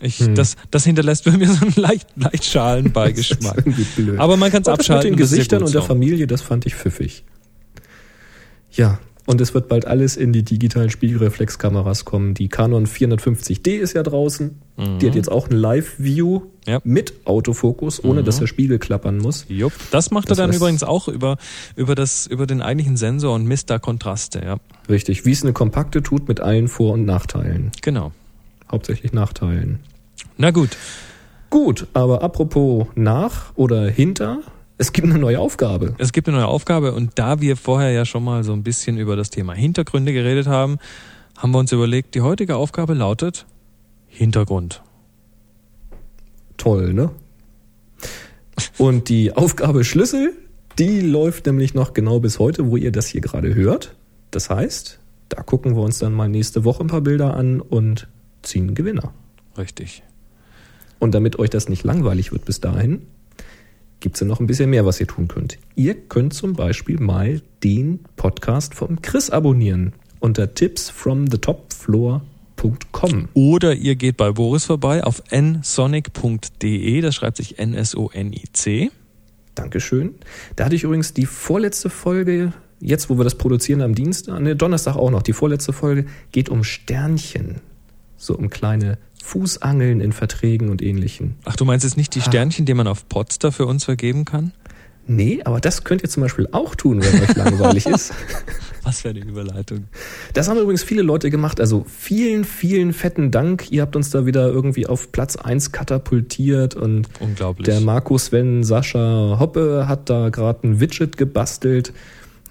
ich, Hm. das, das hinterlässt bei mir so einen leicht, leicht irgendwie blöd. Aber man kann es das mit abschalten. den Gesichtern und der. Familie, das fand ich pfiffig. Ja, und es wird bald alles in die digitalen Spiegelreflexkameras kommen. Die Canon 450D ist ja draußen. Mhm. Die hat jetzt auch ein Live-View Ja. mit Autofokus, ohne Mhm. dass der Spiegel klappern muss. Jupp. Das macht Das er dann übrigens auch über, über, das, über den eigentlichen Sensor und misst da Kontraste, ja. Richtig, wie es eine kompakte tut mit allen Vor- und Nachteilen. Genau. Hauptsächlich Nachteilen. Na gut. Gut, aber apropos nach oder hinter, es gibt eine neue Aufgabe. Es gibt eine neue Aufgabe und da wir vorher ja schon mal so ein bisschen über das Thema Hintergründe geredet haben, haben wir uns überlegt, die heutige Aufgabe lautet Hintergrund. Toll, ne? Und die Aufgabe Schlüssel, die läuft nämlich noch genau bis heute, wo ihr das hier gerade hört. Das heißt, da gucken wir uns dann mal nächste Woche ein paar Bilder an und ziehen Gewinner. Richtig. Und damit euch das nicht langweilig wird bis dahin, gibt's ja noch ein bisschen mehr, was ihr tun könnt. Ihr könnt zum Beispiel mal den Podcast vom Chris abonnieren unter tipsfromthetopfloor.com. Oder ihr geht bei Boris vorbei auf nsonic.de, das schreibt sich N-S-O-N-I-C. Dankeschön. Da hatte ich übrigens die vorletzte Folge, jetzt wo wir das produzieren am Dienstag, ne, Donnerstag auch noch, die vorletzte Folge geht um Sternchen. So um kleine Fußangeln in Verträgen und ähnlichen. Ach, du meinst jetzt nicht die Ah. Sternchen, die man auf Potsdam für uns vergeben kann? Nee, aber das könnt ihr zum Beispiel auch tun, wenn euch langweilig *laughs* ist. Was für eine Überleitung. Das haben übrigens viele Leute gemacht. Also vielen, vielen fetten Dank. Ihr habt uns da wieder irgendwie auf Platz 1 katapultiert und Unglaublich. der Markus Sven Sascha Hoppe hat da gerade ein Widget gebastelt,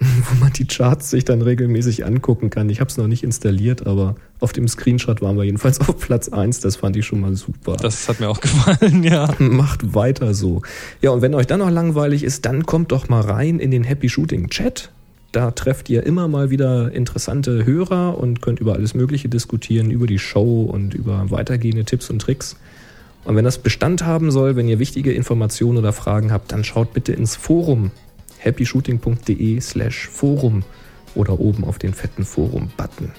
*laughs* wo man die Charts sich dann regelmäßig angucken kann. Ich habe es noch nicht installiert, aber auf dem Screenshot waren wir jedenfalls *laughs* auf Platz 1. Das fand ich schon mal super. das hat mir auch *laughs* gefallen, ja. Macht weiter so. Ja, und wenn euch dann noch langweilig ist, dann kommt doch mal rein in den Happy Shooting Chat. Da trefft ihr immer mal wieder interessante Hörer und könnt über alles Mögliche diskutieren, über die Show und über weitergehende Tipps und Tricks. Und wenn das Bestand haben soll, wenn ihr wichtige Informationen oder Fragen habt, dann schaut bitte ins Forum happyshooting.de slash Forum oder oben auf den fetten Forum-Button.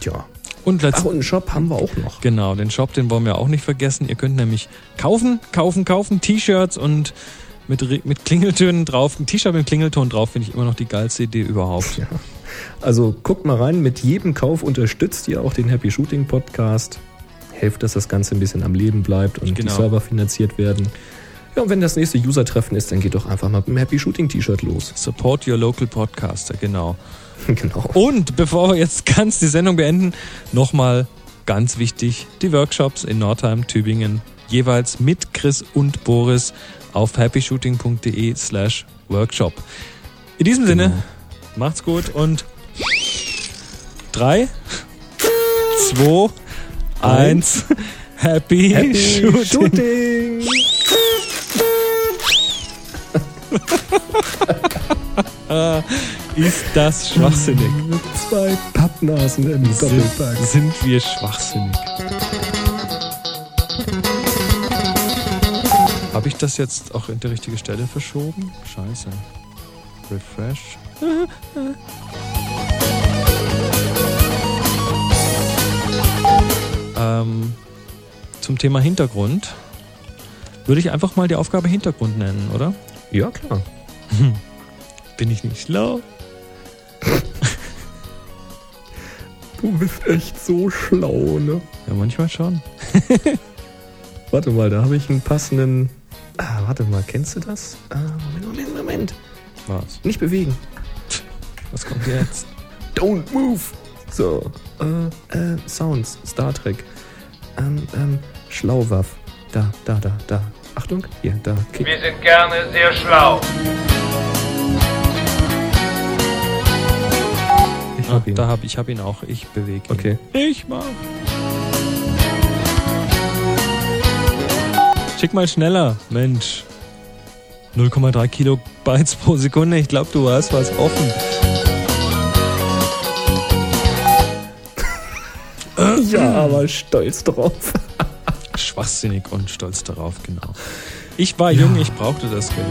Tja. Und Ach, und einen Shop haben wir auch noch. genau, den Shop, den wollen wir auch nicht vergessen. Ihr könnt nämlich kaufen, kaufen, kaufen, T-Shirts und mit, mit Klingeltönen drauf. Ein T-Shirt mit Klingelton drauf finde ich immer noch die geilste Idee überhaupt. Ja. Also guckt mal rein, mit jedem Kauf unterstützt ihr auch den Happy Shooting Podcast. Helft, dass das Ganze ein bisschen am Leben bleibt und Genau. die Server finanziert werden. Ja, und wenn das nächste User-Treffen ist, dann geht doch einfach mal mit dem Happy Shooting T-Shirt los. Support your local podcaster, genau. *laughs* genau. Und bevor wir jetzt ganz die Sendung beenden, nochmal ganz wichtig, die Workshops in Nordheim, Tübingen, jeweils mit Chris und Boris auf happyshooting.de slash workshop. In diesem Sinne, macht's gut und drei, zwei, eins, happy, Happy Shooting. Shooting! Ist das schwachsinnig? Zwei Pappnasen im Doppelpack. Sind wir schwachsinnig? Habe ich das jetzt auch in die richtige Stelle verschoben? Scheiße. Refresh. ähm, zum Thema Hintergrund würde ich einfach mal die Aufgabe Hintergrund nennen, oder? Ja, klar. *laughs* Bin ich nicht schlau? Du bist echt so schlau, ne? Ja, manchmal schon. *laughs* Warte mal, da habe ich einen passenden. Ah, warte mal, kennst du das? Ah, Moment, Moment, Moment. Was? Nicht bewegen. Was kommt jetzt? *laughs* Don't move. So. Äh, äh, Sounds, Star Trek. Ähm, ähm, Schlauwaff. Da, da, da, da. Achtung, hier, da. Kick. Wir sind gerne sehr schlau. Ich Ah, hab ihn. da hab ich hab ihn auch. Ich bewege ihn. Okay. Ich mach. Schick mal schneller, Mensch. 0,3 Kilobytes pro Sekunde. Ich glaube, du hast was offen. *laughs* Ja, aber stolz drauf. Schwachsinnig und stolz darauf, genau. Ich war jung, ich brauchte das Geld.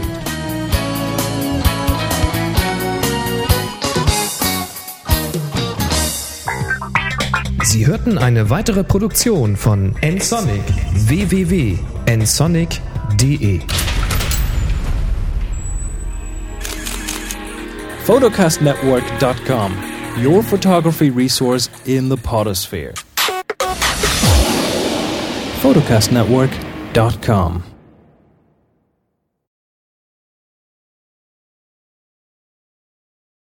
Sie hörten eine weitere Produktion von nsonic www.nsonic.de photocastnetwork.com, your photography resource in the potosphere. photocastnetwork.com